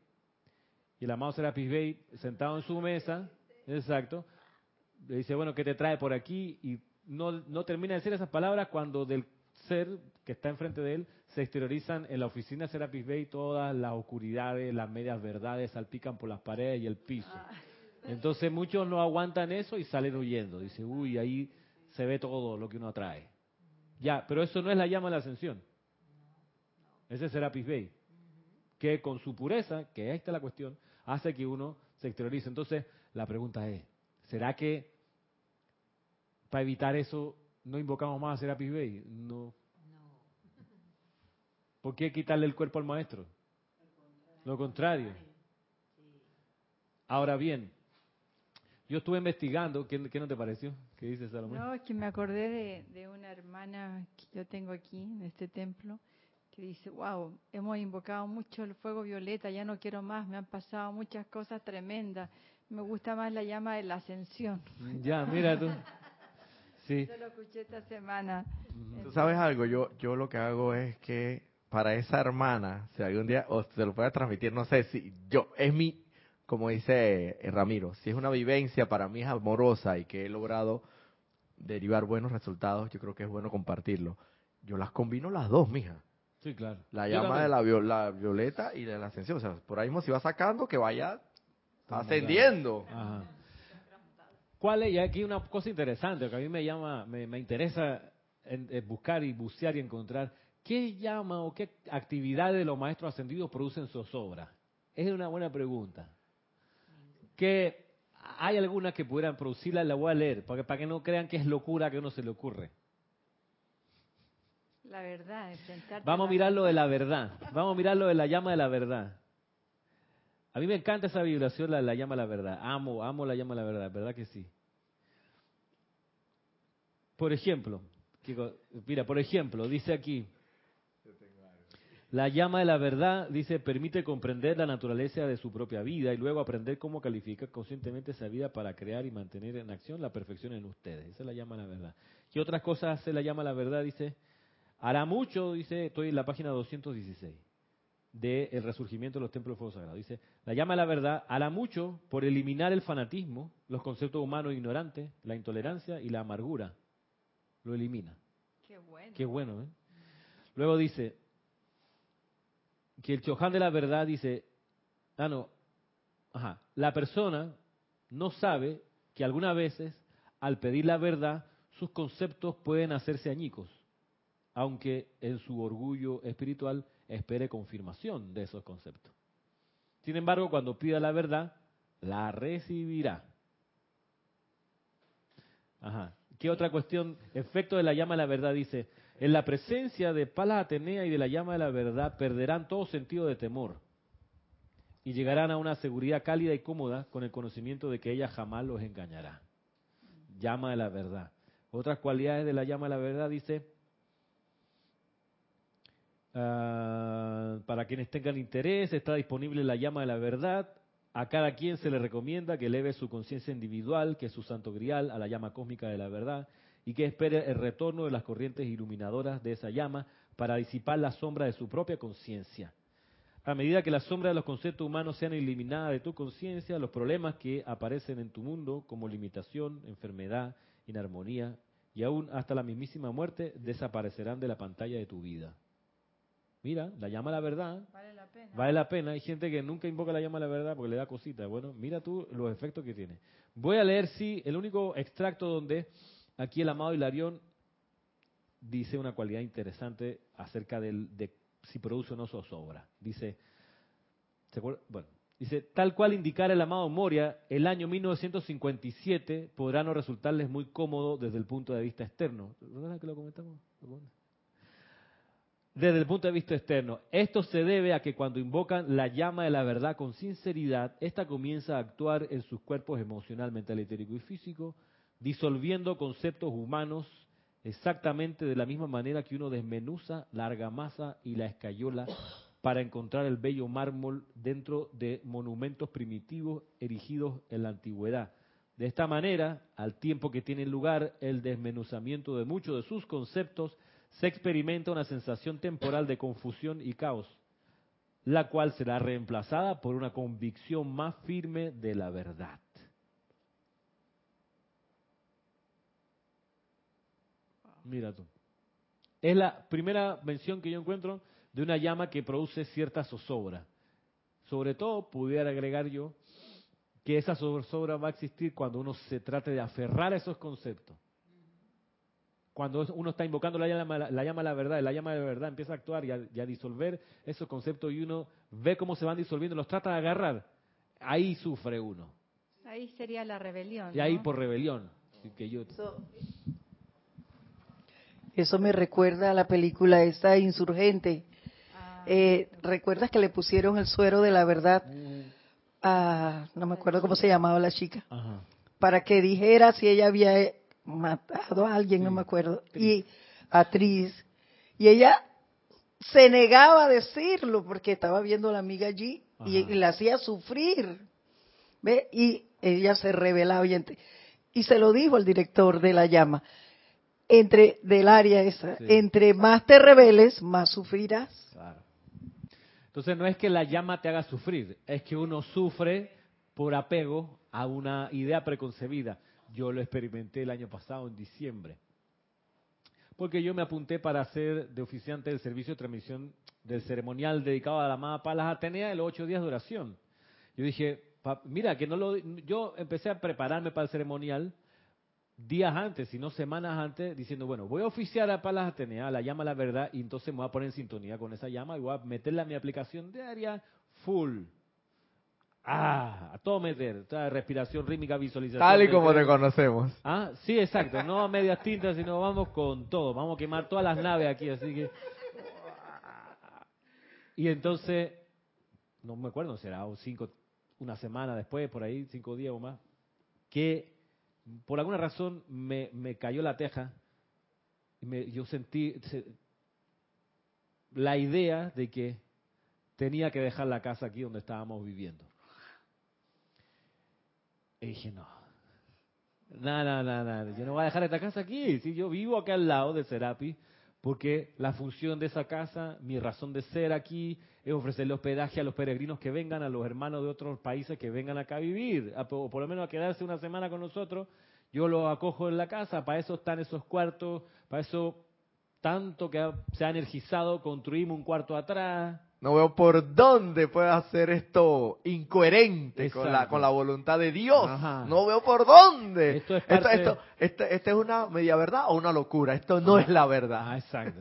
S1: Y el amado Serapis Bey, sentado en su mesa, exacto, le dice, bueno, ¿qué te trae por aquí? Y no, no termina de decir esas palabras cuando del ser que está enfrente de él se exteriorizan en la oficina de Serapis Bey todas las oscuridades, las medias verdades salpican por las paredes y el piso. Entonces muchos no aguantan eso y salen huyendo. Dice, uy, ahí se ve todo lo que uno atrae. Ya, pero eso no es la llama de la ascensión. Ese es Serapis Bey. Que con su pureza, que ahí está la cuestión, hace que uno se exteriorice. Entonces, la pregunta es, ¿será que para evitar eso no invocamos más a Serapis Bey? No. ¿Por qué quitarle el cuerpo al maestro? Lo contrario. Ahora bien, yo estuve investigando, ¿qué, qué no te pareció? ¿Qué dice Salomón?
S4: No, es que me acordé de, de una hermana que yo tengo aquí en este templo que dice, wow, hemos invocado mucho el fuego violeta, ya no quiero más, me han pasado muchas cosas tremendas, me gusta más la llama de la ascensión.
S1: Ya, mira tú. Sí.
S4: Yo lo escuché esta semana.
S3: Tú sabes algo, yo, yo lo que hago es que para esa hermana, si algún día, o se lo puede transmitir, no sé si yo, es mi, como dice eh, Ramiro, si es una vivencia para mí es amorosa y que he logrado derivar buenos resultados, yo creo que es bueno compartirlo. Yo las combino las dos, mija.
S1: Sí, claro.
S3: La llama de la, la violeta y de la ascensión. O sea, por ahí mismo si va sacando, que vaya ascendiendo.
S1: Ajá. ¿Cuál es? Y aquí una cosa interesante que a mí me llama, me, me interesa en- en buscar y bucear y encontrar. ¿Qué llama o qué actividades de los maestros ascendidos producen zozobra? Es una buena pregunta. Que hay algunas que pudieran producirla, la voy a leer, para que, para que no crean que es locura que uno se le ocurre.
S4: La verdad.
S1: Vamos a mirar lo de la verdad. Vamos a mirar lo de la llama de la verdad. A mí me encanta esa vibración, la de la llama de la verdad. Amo, amo la llama de la verdad, ¿verdad que sí? Por ejemplo, mira, por ejemplo, dice aquí, la llama de la verdad, dice, permite comprender la naturaleza de su propia vida y luego aprender cómo calificar conscientemente esa vida para crear y mantener en acción la perfección en ustedes. Esa es la llama de la verdad. ¿Qué otras cosas hace la llama de la verdad? Dice, hará mucho, dice, estoy en la página 216 de El resurgimiento de los templos de fuego sagrado. Dice, la llama de la verdad hará mucho por eliminar el fanatismo, los conceptos humanos ignorantes, la intolerancia y la amargura. Lo elimina.
S4: Qué bueno.
S1: Qué bueno, ¿eh? Luego dice que el Choján de la verdad dice, ah, no, ajá, la persona no sabe que algunas veces al pedir la verdad sus conceptos pueden hacerse añicos, aunque en su orgullo espiritual espere confirmación de esos conceptos. Sin embargo, cuando pida la verdad, la recibirá. Ajá. ¿Qué otra cuestión? Efecto de la llama de la verdad dice, en la presencia de Palas Atenea y de la llama de la verdad perderán todo sentido de temor y llegarán a una seguridad cálida y cómoda con el conocimiento de que ella jamás los engañará. Llama de la verdad. Otras cualidades de la llama de la verdad dice, ah, para quienes tengan interés, está disponible la llama de la verdad. A cada quien se le recomienda que eleve su conciencia individual, que es su santo grial, a la llama cósmica de la verdad, y que espere el retorno de las corrientes iluminadoras de esa llama para disipar la sombra de su propia conciencia. A medida que la sombra de los conceptos humanos sean eliminadas de tu conciencia, los problemas que aparecen en tu mundo, como limitación, enfermedad, inarmonía y aún hasta la mismísima muerte, desaparecerán de la pantalla de tu vida. Mira, la llama a la verdad.
S4: Vale la pena.
S1: Vale la pena. Hay gente que nunca invoca la llama a la verdad porque le da cosita. Bueno, mira tú los efectos que tiene. Voy a leer, sí, el único extracto donde aquí el amado Hilarión dice una cualidad interesante acerca del, de si produce o no zozobra. Dice, bueno, dice, tal cual indicar el amado Moria, el año 1957 podrá no resultarles muy cómodo desde el punto de vista externo. ¿Recuerdan que lo comentamos? Desde el punto de vista externo, esto se debe a que cuando invocan la llama de la verdad con sinceridad, esta comienza a actuar en sus cuerpos emocional, mental, etérico y físico, disolviendo conceptos humanos exactamente de la misma manera que uno desmenuza la argamasa y la escayola para encontrar el bello mármol dentro de monumentos primitivos erigidos en la antigüedad. De esta manera, al tiempo que tiene lugar el desmenuzamiento de muchos de sus conceptos, se experimenta una sensación temporal de confusión y caos, la cual será reemplazada por una convicción más firme de la verdad. Mira tú. Es la primera mención que yo encuentro de una llama que produce cierta zozobra. Sobre todo, pudiera agregar yo que esa zozobra va a existir cuando uno se trate de aferrar a esos conceptos. Cuando uno está invocando la llama, la llama de la verdad, la llama de la verdad empieza a actuar y a, y a disolver esos conceptos y uno ve cómo se van disolviendo, los trata de agarrar. Ahí sufre uno.
S4: Ahí sería la rebelión.
S1: Y ahí
S4: ¿no?
S1: por rebelión. Que yo,
S5: eso me recuerda a la película esta Insurgente.
S4: Ah,
S5: Eh, ¿Recuerdas que le pusieron el suero de la verdad a, no me acuerdo cómo se llamaba la chica,
S1: Ajá.
S5: para que dijera si ella había eh, matado a alguien, no me acuerdo, y actriz, y ella se negaba a decirlo porque estaba viendo a la amiga allí y, la hacía sufrir, ¿ve? Y ella se rebelaba y, y se lo dijo al director de la llama, entre del área esa,
S1: Sí.
S5: entre más te rebeles, más sufrirás.
S1: Claro. Entonces no es que la llama te haga sufrir, es que uno sufre por apego a una idea preconcebida. Yo lo experimenté el año pasado, en diciembre. Porque yo me apunté para ser de oficiante del servicio de transmisión del ceremonial dedicado a la amada Palas Atenea de los ocho días de oración. Yo dije, mira, que no lo. Yo empecé a prepararme para el ceremonial días antes, si no semanas antes, diciendo, bueno, voy a oficiar a Palas Atenea, la llama la verdad, y entonces me voy a poner en sintonía con esa llama y voy a meterla a mi aplicación diaria full. Ah, a todo meter, toda respiración rítmica, visualización.
S3: Tal y como te conocemos.
S1: Ah, sí, exacto, no a medias tintas, sino vamos con todo, vamos a quemar todas las naves aquí, así que... Y entonces, no me acuerdo, será cinco, una semana después, por ahí, cinco días o más, que por alguna razón me, cayó la teja y me- yo sentí se- la idea de que tenía que dejar la casa aquí donde estábamos viviendo. Y dije, no, no, no, no, no, yo no voy a dejar esta casa aquí. Si yo vivo acá al lado de Serapi, porque la función de esa casa, mi razón de ser aquí, es ofrecerle hospedaje a los peregrinos que vengan, a los hermanos de otros países que vengan acá a vivir, a- o por lo menos a quedarse una semana con nosotros. Yo los acojo en la casa, para eso están esos cuartos, para eso tanto que se ha energizado, construimos un cuarto atrás.
S3: No veo por dónde puede hacer esto incoherente con la, con la voluntad de Dios.
S1: Ajá.
S3: No veo por dónde.
S1: Esto es
S3: esto,
S1: parte-
S3: esto, esto- esto es una media verdad o una locura. Esto no es la verdad.
S1: Ah, exacto.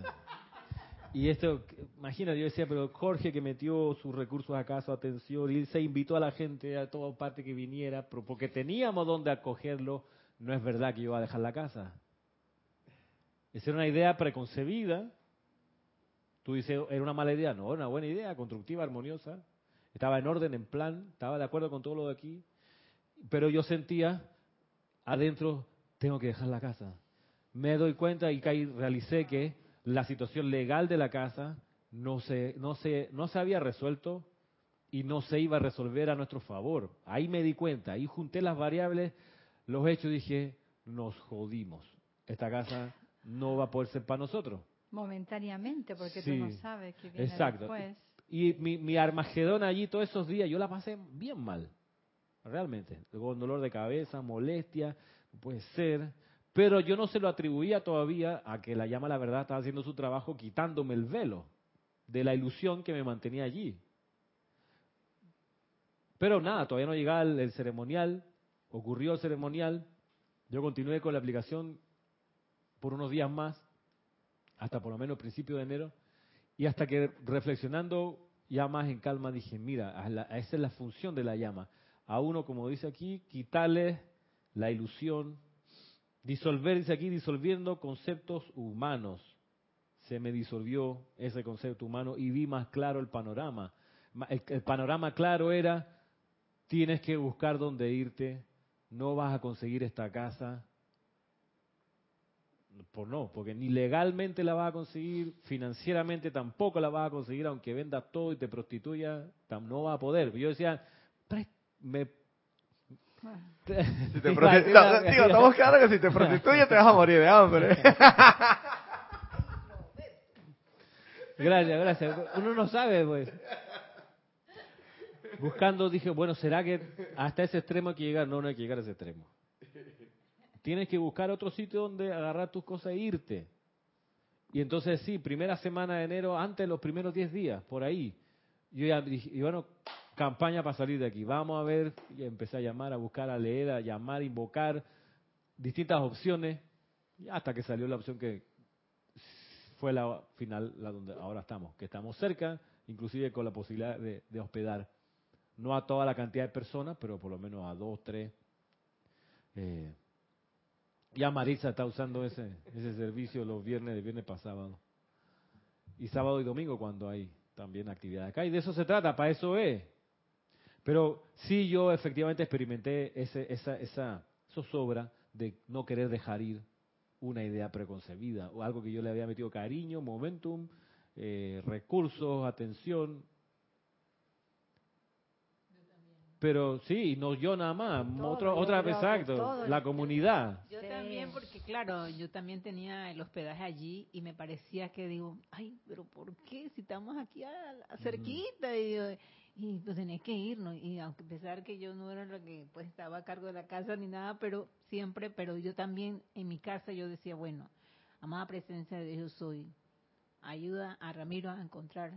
S1: Y esto, imagínate, yo decía, pero Jorge que metió sus recursos acá, su atención, y él se invitó a la gente a toda parte que viniera, pero porque teníamos donde acogerlo, no es verdad que yo iba a dejar la casa. Esa era una idea preconcebida. Tú dices, era una mala idea. No, era una buena idea, constructiva, armoniosa. Estaba en orden, en plan, estaba de acuerdo con todo lo de aquí. Pero yo sentía adentro, tengo que dejar la casa. me doy cuenta y ahí realicé que la situación legal de la casa no se, no se, no se había resuelto y no se iba a resolver a nuestro favor. Ahí me di cuenta, ahí junté las variables, los hechos, dije, nos jodimos. Esta casa no va a poder ser para nosotros.
S4: Momentáneamente, porque
S1: Sí,
S4: tú no sabes que viene
S1: exacto.
S4: después.
S1: Y mi, mi Armagedón allí todos esos días, yo la pasé bien mal, realmente, con dolor de cabeza, molestia, puede ser, pero yo no se lo atribuía todavía a que la llama la verdad estaba haciendo su trabajo quitándome el velo de la ilusión que me mantenía allí. Pero nada, todavía no llegaba el, el ceremonial, ocurrió el ceremonial, yo continué con la aplicación por unos días más, hasta por lo menos principio de enero, y hasta que reflexionando ya más en calma dije, mira, esa es la función de la llama. A uno, como dice aquí, quitarle la ilusión, disolver, dice aquí, disolviendo conceptos humanos. Se me disolvió ese concepto humano y vi más claro el panorama. Ma- El, el panorama claro era, tienes que buscar dónde irte, no vas a conseguir esta casa, por no, porque ni legalmente la vas a conseguir, financieramente tampoco la vas a conseguir, aunque vendas todo y te prostituya, tam- no va a poder. Yo decía, "Pres- me...
S3: Si te
S1: Iba a
S3: prosti-
S1: decir
S3: no,
S1: una-
S3: no, digo, estamos claros que si te prostituyes te vas a morir de hambre.
S1: Gracias, gracias. Uno no sabe, pues. Buscando, dije, bueno, ¿será que hasta ese extremo hay que llegar? No, no hay que llegar a ese extremo. Tienes que buscar otro sitio donde agarrar tus cosas e irte. Y entonces sí, primera semana de enero, antes de los primeros 10 días, por ahí. Yo ya dije, y bueno, campaña para salir de aquí. Vamos a ver, y empecé a llamar, a buscar, a leer, a llamar, a invocar distintas opciones, hasta que salió la opción que fue la final, la donde ahora estamos, que estamos cerca, inclusive con la posibilidad de, de hospedar, no a toda la cantidad de personas, pero por lo menos a dos, tres. Eh, ya Marisa está usando ese, ese servicio los viernes, de viernes para sábado. Y sábado y domingo cuando hay también actividad acá. Y de eso se trata, para eso es. Pero sí yo efectivamente experimenté ese, esa, esa zozobra de no querer dejar ir una idea preconcebida o algo que yo le había metido cariño, momentum, eh, recursos, atención. Pero sí, no yo nada más,
S4: Todo,
S1: otro, otra
S4: que
S1: exacto,
S4: todo
S1: la comunidad.
S2: Yo
S4: Sí.
S2: también, porque claro, yo también tenía el hospedaje allí y me parecía que digo, ay, pero ¿por qué? Si estamos aquí a, a cerquita y, pues tenés que irnos. Y aunque a pesar que yo no era la que pues estaba a cargo de la casa ni nada, pero siempre, pero yo también en mi casa yo decía, bueno, amada presencia de Dios soy, ayuda a Ramiro a encontrar.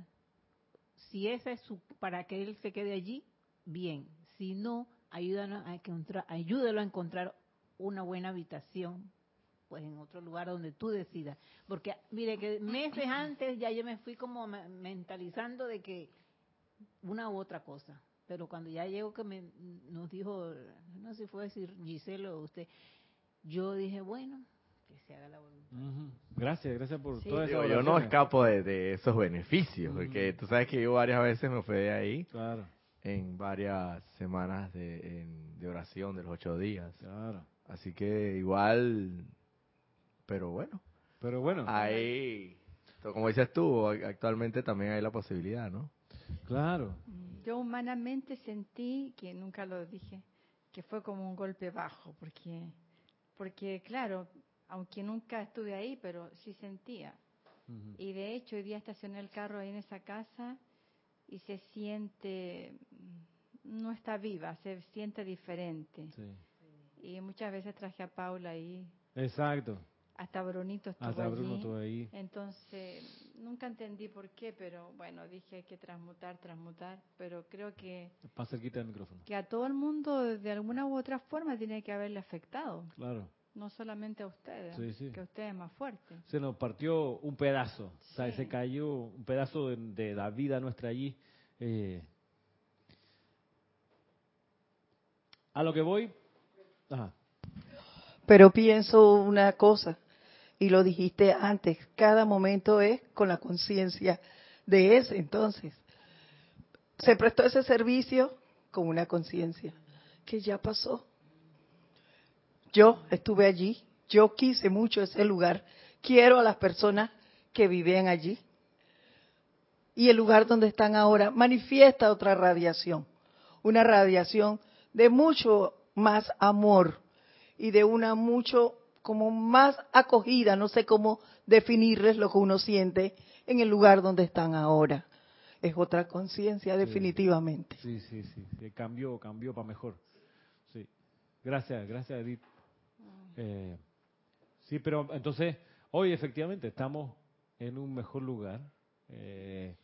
S2: Si esa es su, para que él se quede allí, bien. Si no, ayúdanos a encontrar, ayúdalo a encontrar una buena habitación, pues en otro lugar donde tú decidas. Porque mire que meses antes ya yo me fui como me- mentalizando de que una u otra cosa. Pero cuando ya llegó que me, nos dijo, no sé si fue decir Giselle o usted, yo dije, bueno, que se haga la voluntad.
S1: Gracias, gracias por
S4: Sí.
S1: esas
S3: Digo, yo no escapo de, de esos beneficios, porque tú sabes que yo varias veces me fui de ahí
S1: Claro,
S3: en varias semanas de, en- de oración de los ocho días.
S1: claro.
S3: Así que igual, pero bueno,
S1: Pero bueno,
S3: ahí, como dices tú, actualmente también hay la posibilidad, ¿no?
S1: claro.
S4: Yo humanamente sentí, que nunca lo dije, que fue como un golpe bajo, porque, porque claro, aunque nunca estuve ahí, pero sí sentía. Y de hecho, hoy día estacioné el carro ahí en esa casa y se siente, no está viva, se siente diferente.
S1: Sí.
S4: Y muchas veces traje a Paula ahí,
S1: Exacto.
S4: hasta Brunito estuvo
S1: Hasta Bruno estuvo ahí.
S4: Entonces, nunca entendí por qué, pero bueno, dije hay que transmutar, transmutar, pero creo que,
S1: Más cerquita del micrófono.
S4: que a todo el mundo de alguna u otra forma tiene que haberle afectado,
S1: Claro.
S4: No solamente a ustedes,
S1: Sí, sí.
S4: que usted es más fuerte.
S1: Se nos partió un pedazo. O sea,
S4: Sí.
S1: se cayó un pedazo de, de la vida nuestra allí. Eh, a lo que voy. Ajá.
S5: Pero pienso una cosa, y lo dijiste antes, cada momento es con la conciencia de ese entonces. Se prestó ese servicio con una conciencia que ya pasó. Yo estuve allí, yo quise mucho ese lugar, quiero a las personas que vivían allí. Y el lugar donde están ahora manifiesta otra radiación, una radiación de mucho más amor y de una mucho como más acogida, no sé cómo definirles lo que uno siente en el lugar donde están ahora. Es otra conciencia definitivamente.
S1: Sí, sí, sí, cambió, cambió para mejor. Sí. Gracias, gracias Edith. Eh, sí, pero entonces hoy efectivamente estamos en un mejor lugar. Eh,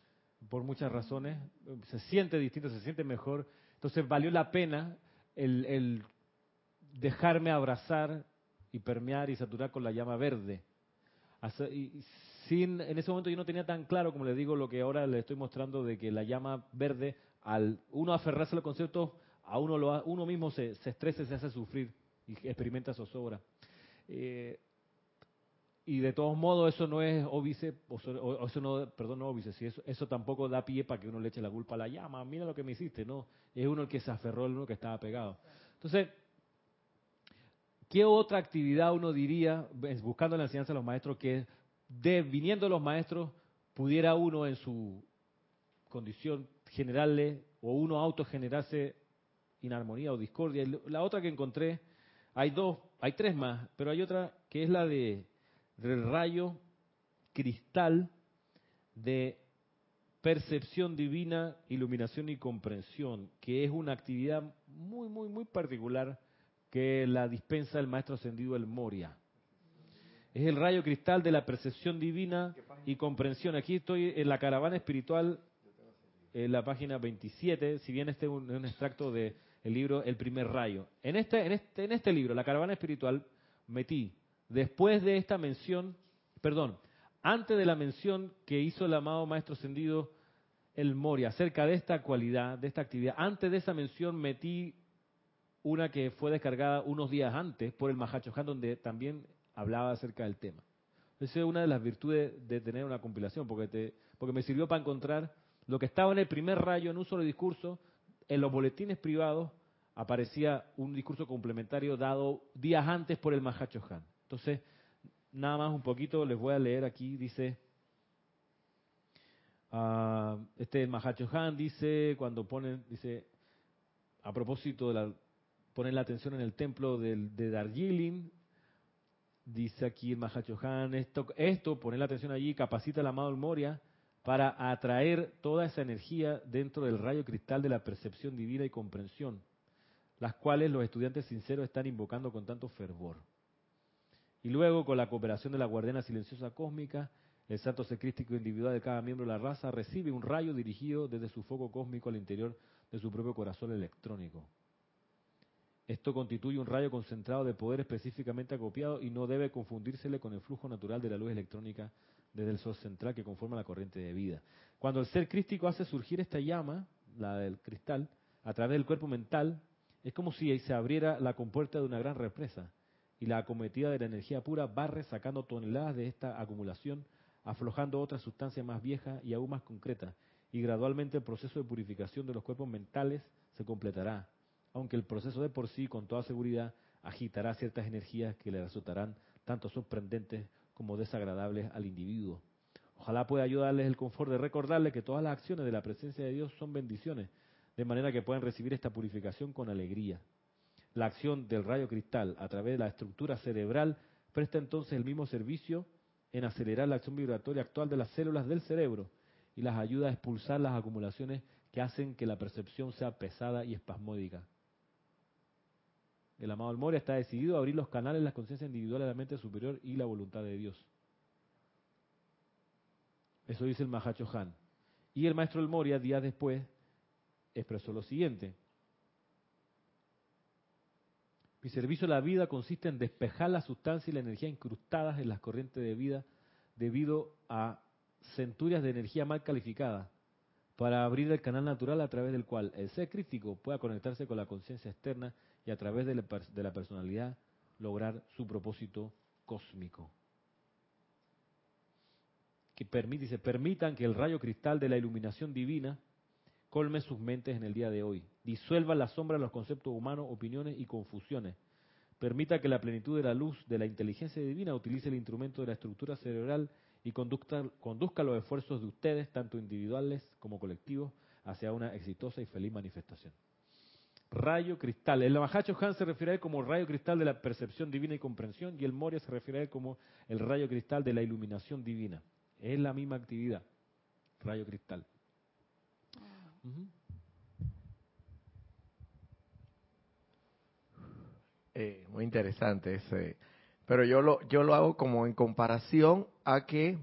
S1: por muchas razones, se siente distinto, se siente mejor. Entonces valió la pena el, el dejarme abrazar y permear y saturar con la llama verde. Y sin, en ese momento yo no tenía tan claro, como les digo, lo que ahora les estoy mostrando de que la llama verde, al uno aferrarse a los a uno, lo, uno mismo se, se estresa, se hace sufrir y experimenta zozobra. Eh, y de todos modos eso no es óbice, o eso no, perdón, no óbice, si eso, eso tampoco da pie para que uno le eche la culpa a la llama, mira lo que me hiciste, no, es uno el que se aferró, el uno que estaba pegado. Entonces, ¿qué otra actividad uno diría, buscando la enseñanza de los maestros, que de, viniendo los maestros, pudiera uno en su condición generarle, o uno autogenerarse inarmonía o discordia? La otra que encontré, hay dos, hay tres más, pero hay otra que es la de del rayo cristal de percepción divina, iluminación y comprensión, que es una actividad muy, muy, muy particular que la dispensa el maestro ascendido El Moria. Es el rayo cristal de la percepción divina y comprensión. Aquí estoy en la caravana espiritual, en la página 27, si bien este es un, extracto del libro El primer rayo. En este, en, este, en este libro, la caravana espiritual, metí después de esta mención, perdón, antes de la mención que hizo el amado Maestro Ascendido el Mori acerca de esta cualidad, de esta actividad, antes de esa mención metí una que fue descargada unos días antes por el Mahachohan, donde también hablaba acerca del tema. Esa es una de las virtudes de tener una compilación, porque, te, porque me sirvió para encontrar lo que estaba en el primer rayo en un solo discurso, en los boletines privados aparecía un discurso complementario dado días antes por el Mahachohan. Entonces, nada más un poquito les voy a leer aquí, dice, uh, este Mahachohan dice, cuando ponen, dice, a propósito de la, ponen la atención en el templo de Darjeeling, dice aquí el Mahachohan, esto, esto, poner la atención allí, capacita al amado Moria para atraer toda esa energía dentro del rayo cristal de la percepción divina y comprensión, las cuales los estudiantes sinceros están invocando con tanto fervor. Y luego, con la cooperación de la guardiana silenciosa cósmica, el santo secrístico individual de cada miembro de la raza recibe un rayo dirigido desde su foco cósmico al interior de su propio corazón electrónico. Esto constituye un rayo concentrado de poder específicamente acopiado y no debe confundírsele con el flujo natural de la luz electrónica desde el sol central que conforma la corriente de vida. Cuando el ser crístico hace surgir esta llama, la del cristal, a través del cuerpo mental, es como si se abriera la compuerta de una gran represa y la acometida de la energía pura barre sacando toneladas de esta acumulación, aflojando otras sustancias más viejas y aún más concretas, y gradualmente el proceso de purificación de los cuerpos mentales se completará, aunque el proceso de por sí, con toda seguridad, agitará ciertas energías que le resultarán tanto sorprendentes como desagradables al individuo. Ojalá pueda ayudarles el confort de recordarles que todas las acciones de la presencia de Dios son bendiciones, de manera que puedan recibir esta purificación con alegría. La acción del rayo cristal a través de la estructura cerebral presta entonces el mismo servicio en acelerar la acción vibratoria actual de las células del cerebro y las ayuda a expulsar las acumulaciones que hacen que la percepción sea pesada y espasmódica. El amado Moria está decidido a abrir los canales de la conciencia individual de la mente superior y la voluntad de Dios. Eso dice el Mahacho Han. Y el maestro El Moria, días después, expresó lo siguiente. Mi servicio a la vida consiste en despejar la sustancia y la energía incrustadas en las corrientes de vida debido a centurias de energía mal calificada para abrir el canal natural a través del cual el ser crítico pueda conectarse con la conciencia externa y a través de la, personalidad lograr su propósito cósmico. Que permite, se permitan que el rayo cristal de la iluminación divina colme sus mentes en el día de hoy. Disuelva la sombra de los conceptos humanos, opiniones y confusiones, Permita que la plenitud de la luz de la inteligencia divina utilice el instrumento de la estructura cerebral y conduzca los esfuerzos de ustedes, tanto individuales como colectivos, hacia una exitosa y feliz manifestación. Rayo cristal. El Mahacho Han se refiere a él como rayo cristal de la percepción divina y comprensión, y el Moria se refiere a él como el rayo cristal de la iluminación divina. Es la misma actividad, rayo cristal.
S3: Eh, muy interesante ese. Pero yo lo, yo lo hago como en comparación a que,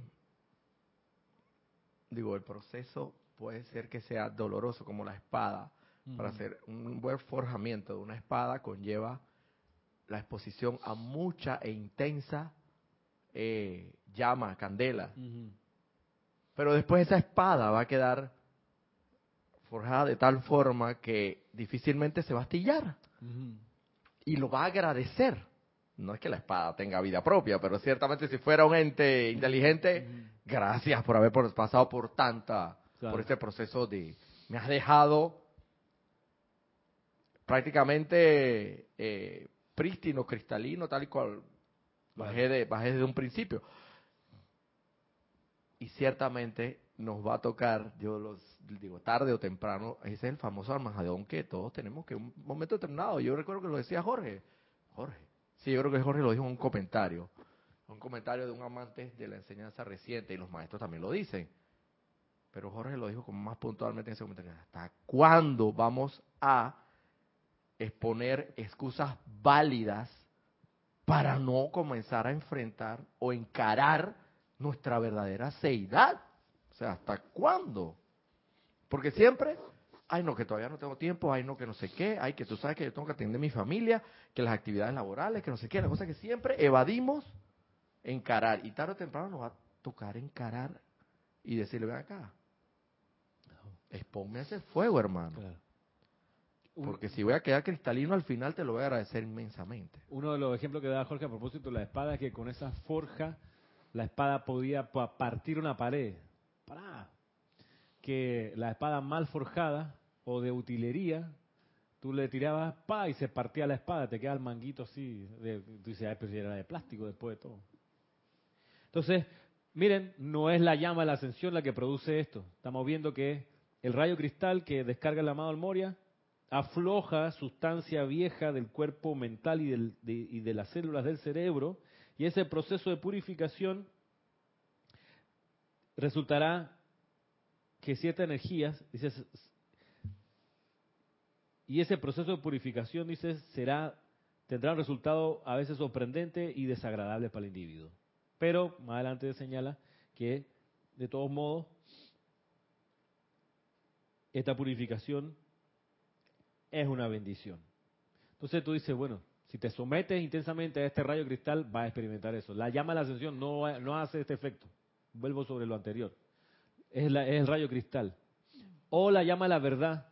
S3: digo, el proceso puede ser que sea doloroso como la espada. Para hacer un buen forjamiento de una espada conlleva la exposición a mucha e intensa eh, llama, candela. Pero después esa espada va a quedar forjada de tal forma que difícilmente se va a astillar y lo va a agradecer. No es que la espada tenga vida propia, pero ciertamente si fuera un ente inteligente, gracias por haber pasado por tanta,
S1: Claro.
S3: por este proceso de, me has dejado prácticamente eh, prístino, cristalino, tal y cual bajé, de, bajé desde un principio. Y ciertamente nos va a tocar, yo los digo, tarde o temprano, ese es el famoso armagedón que todos tenemos que un momento determinado, yo recuerdo que lo decía Jorge, Jorge, sí, yo creo que Jorge lo dijo en un comentario, un comentario de un amante de la enseñanza reciente, y los maestros también lo dicen, pero Jorge lo dijo como más puntualmente en ese comentario, ¿hasta cuándo vamos a exponer excusas válidas para no comenzar a enfrentar o encarar nuestra verdadera seidad. O sea, ¿hasta cuándo? Porque siempre, ay no, que todavía no tengo tiempo, ay no, que no sé qué, ay que tú sabes que yo tengo que atender mi familia, que las actividades laborales, que no sé qué, la cosa que siempre evadimos encarar. Y tarde o temprano nos va a tocar encarar y decirle, ven acá, ese fuego, hermano.
S1: Claro.
S3: Porque si voy a quedar cristalino al final te lo voy a agradecer inmensamente.
S1: Uno de los ejemplos que da Jorge a propósito de la espada es que con esa forja la espada podía pa- partir una pared. Que la espada mal forjada o de utilería, tú le tirabas pa y se partía la espada, te queda el manguito así. De, tú dices, ay, pero si era de plástico después de todo. Entonces, miren, no es la llama de la ascensión la que produce esto. Estamos viendo que el rayo cristal que descarga el amado al Moria afloja sustancia vieja del cuerpo mental y, del- de, y de las células del cerebro, y ese proceso de purificación resultará que ciertas energías, dice, y ese proceso de purificación, dice, será, tendrá un resultado a veces sorprendente y desagradable para el individuo. Pero más adelante señala que, de todos modos, esta purificación es una bendición. Entonces tú dices, bueno, si te sometes intensamente a este rayo cristal, vas a experimentar eso. La llama de la ascensión no, no hace este efecto. Vuelvo sobre lo anterior. Es, la- es el rayo cristal. O la llama de la verdad,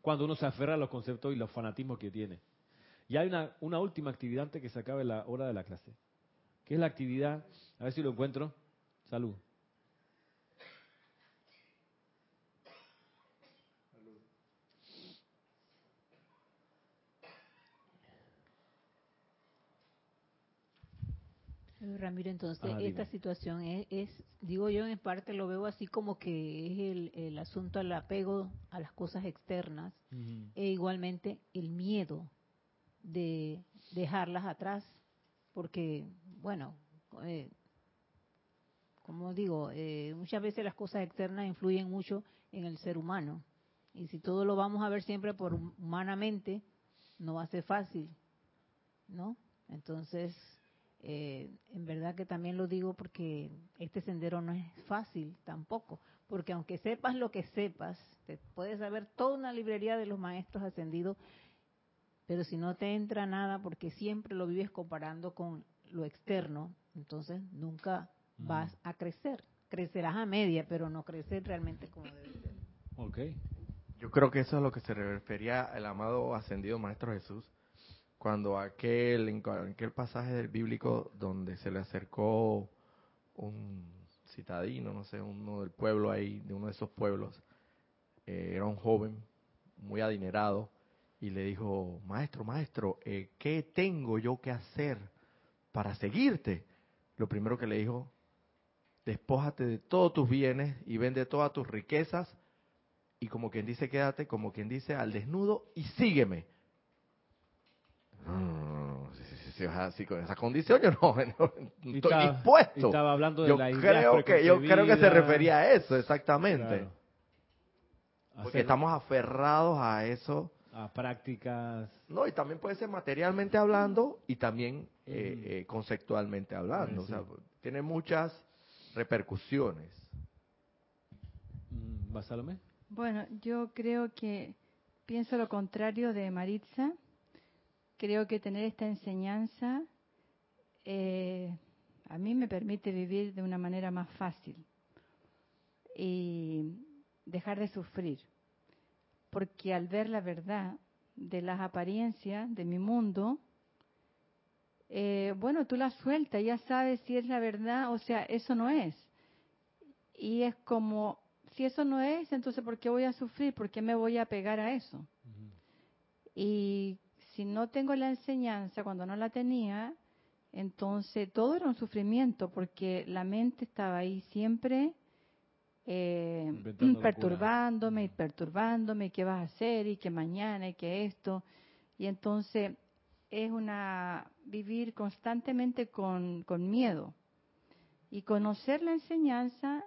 S1: cuando uno se aferra a los conceptos y los fanatismos que tiene. Y hay una, una última actividad antes que se acabe la hora de la clase, que es la actividad, a ver si lo encuentro, salud.
S2: Ramiro, entonces
S1: Ajá,
S2: esta situación es, es, digo yo en parte lo veo así como que es el, el asunto al apego a las cosas externas e igualmente el miedo de dejarlas atrás, porque, bueno, eh, como digo, eh, muchas veces las cosas externas influyen mucho en el ser humano, y si todo lo vamos a ver siempre por humanamente, no va a ser fácil, ¿no? Entonces, eh, en verdad que también lo digo porque este sendero no es fácil tampoco, porque aunque sepas lo que sepas, te puedes saber toda una librería de los maestros ascendidos, pero si no te entra nada porque siempre lo vives comparando con lo externo, entonces nunca
S1: Mm.
S2: vas a crecer. Crecerás a media, pero no crecer realmente como debe ser.
S1: Ok.
S3: Yo creo que eso es a lo que se refería el amado ascendido Maestro Jesús, cuando aquel, en aquel pasaje del bíblico donde se le acercó un citadino, no sé, uno del pueblo ahí, de uno de esos pueblos, eh, era un joven muy adinerado, y le dijo, maestro, maestro, eh, ¿qué tengo yo que hacer para seguirte? Lo primero que le dijo, despójate de todos tus bienes y vende todas tus riquezas y como quien dice, quédate, como quien dice, al desnudo y sígueme. Mm, si, vas así con esa condición, yo no, estoy dispuesto.
S1: estaba hablando de
S3: yo
S1: la
S3: creo que Yo creo que se refería a eso, exactamente. Porque estamos aferrados a eso.
S1: A prácticas.
S3: No, y también puede ser materialmente hablando y también eh, eh, conceptualmente hablando. O sea, tiene muchas repercusiones.
S1: Mm, ¿Salomé?
S4: Bueno, yo creo que pienso lo contrario de Maritza. Creo que tener esta enseñanza eh, a mí me permite vivir de una manera más fácil y dejar de sufrir. Porque al ver la verdad de las apariencias de mi mundo, eh, bueno, tú la sueltas, ya sabes si es la verdad, o sea, eso no es. Y es como si eso no es, entonces ¿por qué voy a sufrir? ¿Por qué me voy a pegar a eso? Y si no tengo la enseñanza, cuando no la tenía, entonces todo era un sufrimiento, porque la mente estaba ahí siempre eh, perturbándome y perturbándome, qué vas a hacer y que mañana y que esto. Y entonces es una vivir constantemente con, con miedo. Y conocer la enseñanza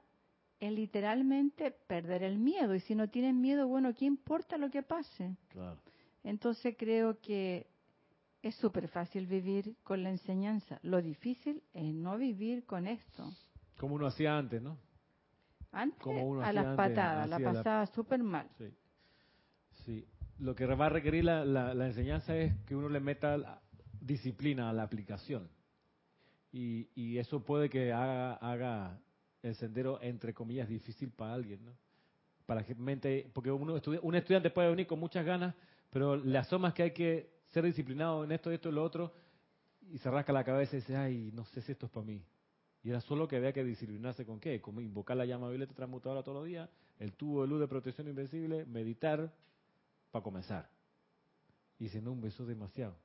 S4: es literalmente perder el miedo. Y si no tienes miedo, bueno, ¿qué importa lo que pase? Entonces creo que es súper fácil vivir con la enseñanza. Lo difícil es no vivir con esto.
S1: Como uno hacía antes, ¿no?
S4: Antes a las patadas, la pasaba súper mal.
S1: Sí. sí. Lo que va a requerir la, la, enseñanza es que uno le meta disciplina a la aplicación. Y, y eso puede que haga, haga el sendero, entre comillas, difícil para alguien, ¿no? Para que mente, porque uno un estudiante puede venir con muchas ganas, pero le asomas que hay que ser disciplinado en esto, esto y lo otro, y se rasca la cabeza y dice, ay, no sé si esto es para mí. Y era solo que había que disciplinarse con qué, como invocar la llama violeta transmutadora todos los días, el tubo de luz de protección invencible, meditar, para comenzar. Y si no, un beso demasiado.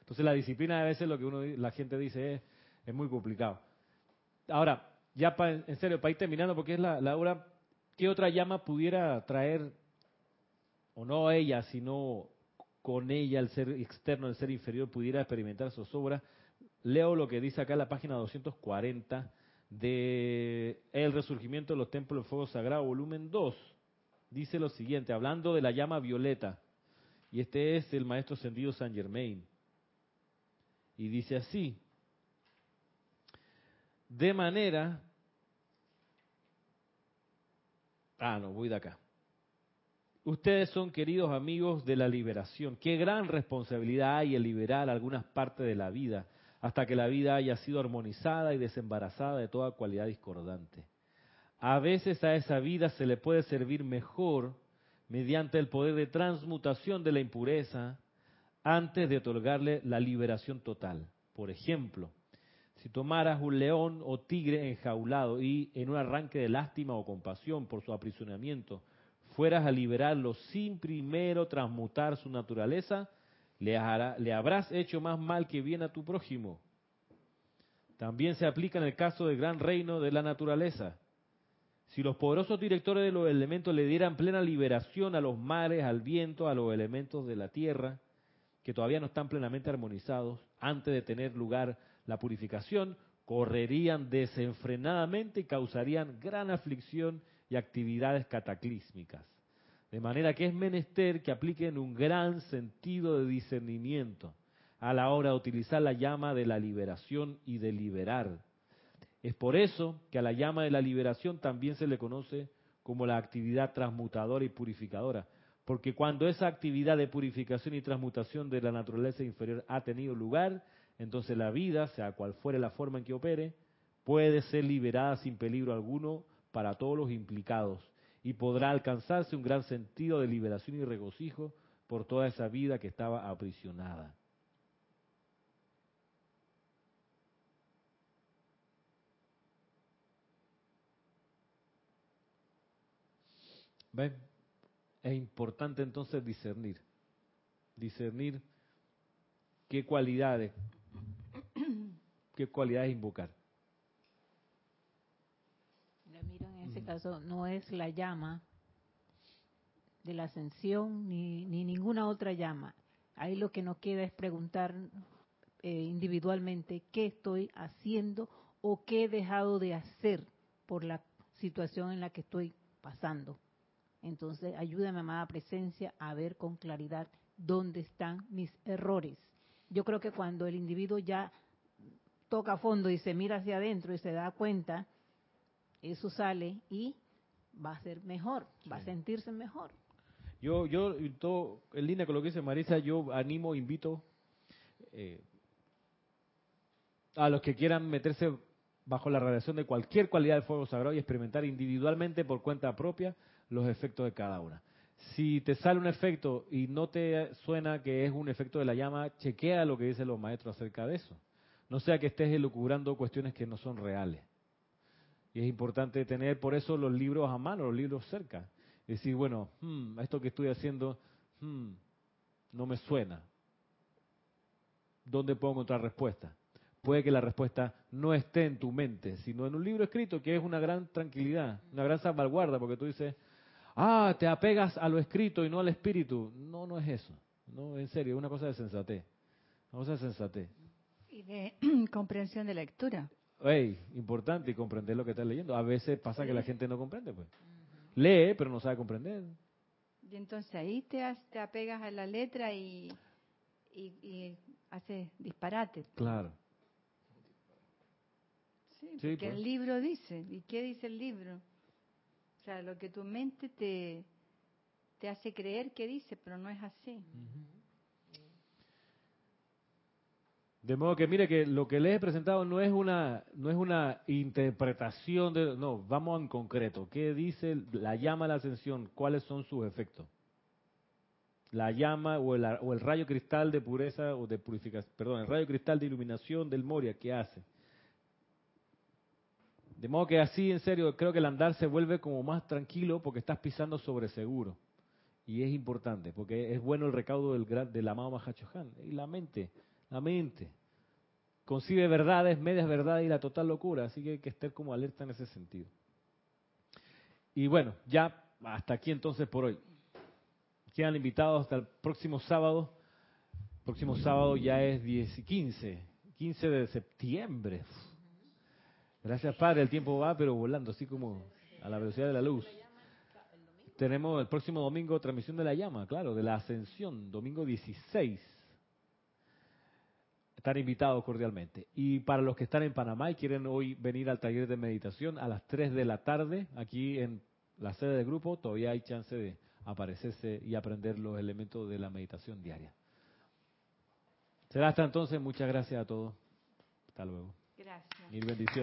S1: entonces la disciplina a veces lo que uno la gente dice es, es muy complicado. Ahora, ya en serio, para ir terminando, porque es la, hora, ¿qué otra llama pudiera traer, o no ella, sino con ella el ser externo, el ser inferior, pudiera experimentar sus obras? Leo lo que dice acá la página 240 de El Resurgimiento de los Templos del Fuego Sagrado, volumen 2. Dice lo siguiente, hablando de la llama violeta, y este es el maestro ascendido San Germain. Y dice así, de manera Ah, no, voy de acá. Ustedes son queridos amigos de la liberación. Qué gran responsabilidad hay en liberar algunas partes de la vida hasta que la vida haya sido armonizada y desembarazada de toda cualidad discordante. A veces a esa vida se le puede servir mejor mediante el poder de transmutación de la impureza antes de otorgarle la liberación total. Por ejemplo, si tomaras un león o tigre enjaulado y en un arranque de lástima o compasión por su aprisionamiento fueras a liberarlo sin primero transmutar su naturaleza, le, le habrás hecho más mal que bien a tu prójimo. También se aplica en el caso del gran reino de la naturaleza. Si los poderosos directores de los elementos le dieran plena liberación a los mares, al viento, a los elementos de la tierra, que todavía no están plenamente armonizados, antes de tener lugar la purificación, correrían desenfrenadamente y causarían gran aflicción y actividades cataclísmicas. De manera que es menester que apliquen un gran sentido de discernimiento a la hora de utilizar la llama de la liberación y de liberar. Es por eso que a la llama de la liberación también se le conoce como la actividad transmutadora y purificadora, porque cuando esa actividad de purificación y transmutación de la naturaleza inferior ha tenido lugar, entonces la vida, sea cual fuere la forma en que opere, puede ser liberada sin peligro alguno para todos los implicados y podrá alcanzarse un gran sentido de liberación y regocijo por toda esa vida que estaba aprisionada. ¿Ven? Es importante entonces discernir. discernir qué cualidades, qué cualidades invocar.
S2: Mira, en ese no es la llama de la ascensión ni, ni ninguna otra llama. Ahí lo que nos queda es preguntar eh, individualmente qué estoy haciendo o qué he dejado de hacer por la situación en la que estoy pasando. Entonces, ayúdame, amada presencia, a ver con claridad dónde están mis errores. Yo creo que cuando el individuo ya toca fondo y se mira hacia adentro y se da cuenta, eso sale y va a ser mejor, va a sentirse mejor.
S1: Yo, yo, todo, en línea con lo que dice Marisa, yo animo, invito eh, a los que quieran meterse bajo la radiación de cualquier cualidad de fuego sagrado y experimentar individualmente por cuenta propia los efectos de cada una. Si te sale un efecto y no te suena que es un efecto de la llama, chequea lo que dicen los maestros acerca de eso. No sea que estés elucubrando cuestiones que no son reales. Y es importante tener por eso los libros a mano, los libros cerca. Decir, bueno, hmm, esto que estoy haciendo hmm, no me suena. ¿Dónde puedo encontrar respuesta? Puede que la respuesta no esté en tu mente, sino en un libro escrito, que es una gran tranquilidad, una gran salvaguarda, porque tú dices, ah, te apegas a lo escrito y no al espíritu. No, no es eso. No, en serio, es una cosa de sensatez. Una cosa de sensatez.
S4: Y de comprensión de lectura.
S1: Ey, importante comprender lo que estás leyendo. A veces pasa que la gente no comprende, pues. Lee, pero no sabe comprender.
S4: Y entonces ahí te, te apegas a la letra y, y, y haces disparate.
S1: Claro.
S4: Sí, porque el libro dice. ¿Y qué dice el libro? O sea, lo que tu mente te, te hace creer que dice, pero no es así.
S1: De modo que mire que lo que les he presentado no es una no es una interpretación de no, vamos en concreto. ¿Qué dice la llama a la ascensión? ¿Cuáles son sus efectos? La llama o el, o el rayo cristal de pureza o de purificación, perdón, el rayo cristal de iluminación del Moria, ¿qué hace? De modo que así, en serio, creo que el andar se vuelve como más tranquilo porque estás pisando sobre seguro. Y es importante, porque es bueno el recaudo del, del amado Mahachohan. Y la mente, la mente, concibe verdades, medias verdades y la total locura. Así que hay que estar como alerta en ese sentido. Y bueno, ya hasta aquí entonces por hoy. Quedan invitados hasta el próximo sábado. próximo sábado ya es 10 y 15, 15 de septiembre. Gracias, Padre. El tiempo va, pero volando, así como a la velocidad de la luz. Tenemos el próximo domingo transmisión de la llama, claro, de la ascensión, domingo 16. Están invitados cordialmente. Y para los que están en Panamá y quieren hoy venir al taller de meditación a las 3 de la tarde, aquí en la sede del grupo, todavía hay chance de aparecerse y aprender los elementos de la meditación diaria. Será hasta entonces. Muchas gracias a todos. Hasta luego.
S4: Gracias.
S1: Mil bendiciones.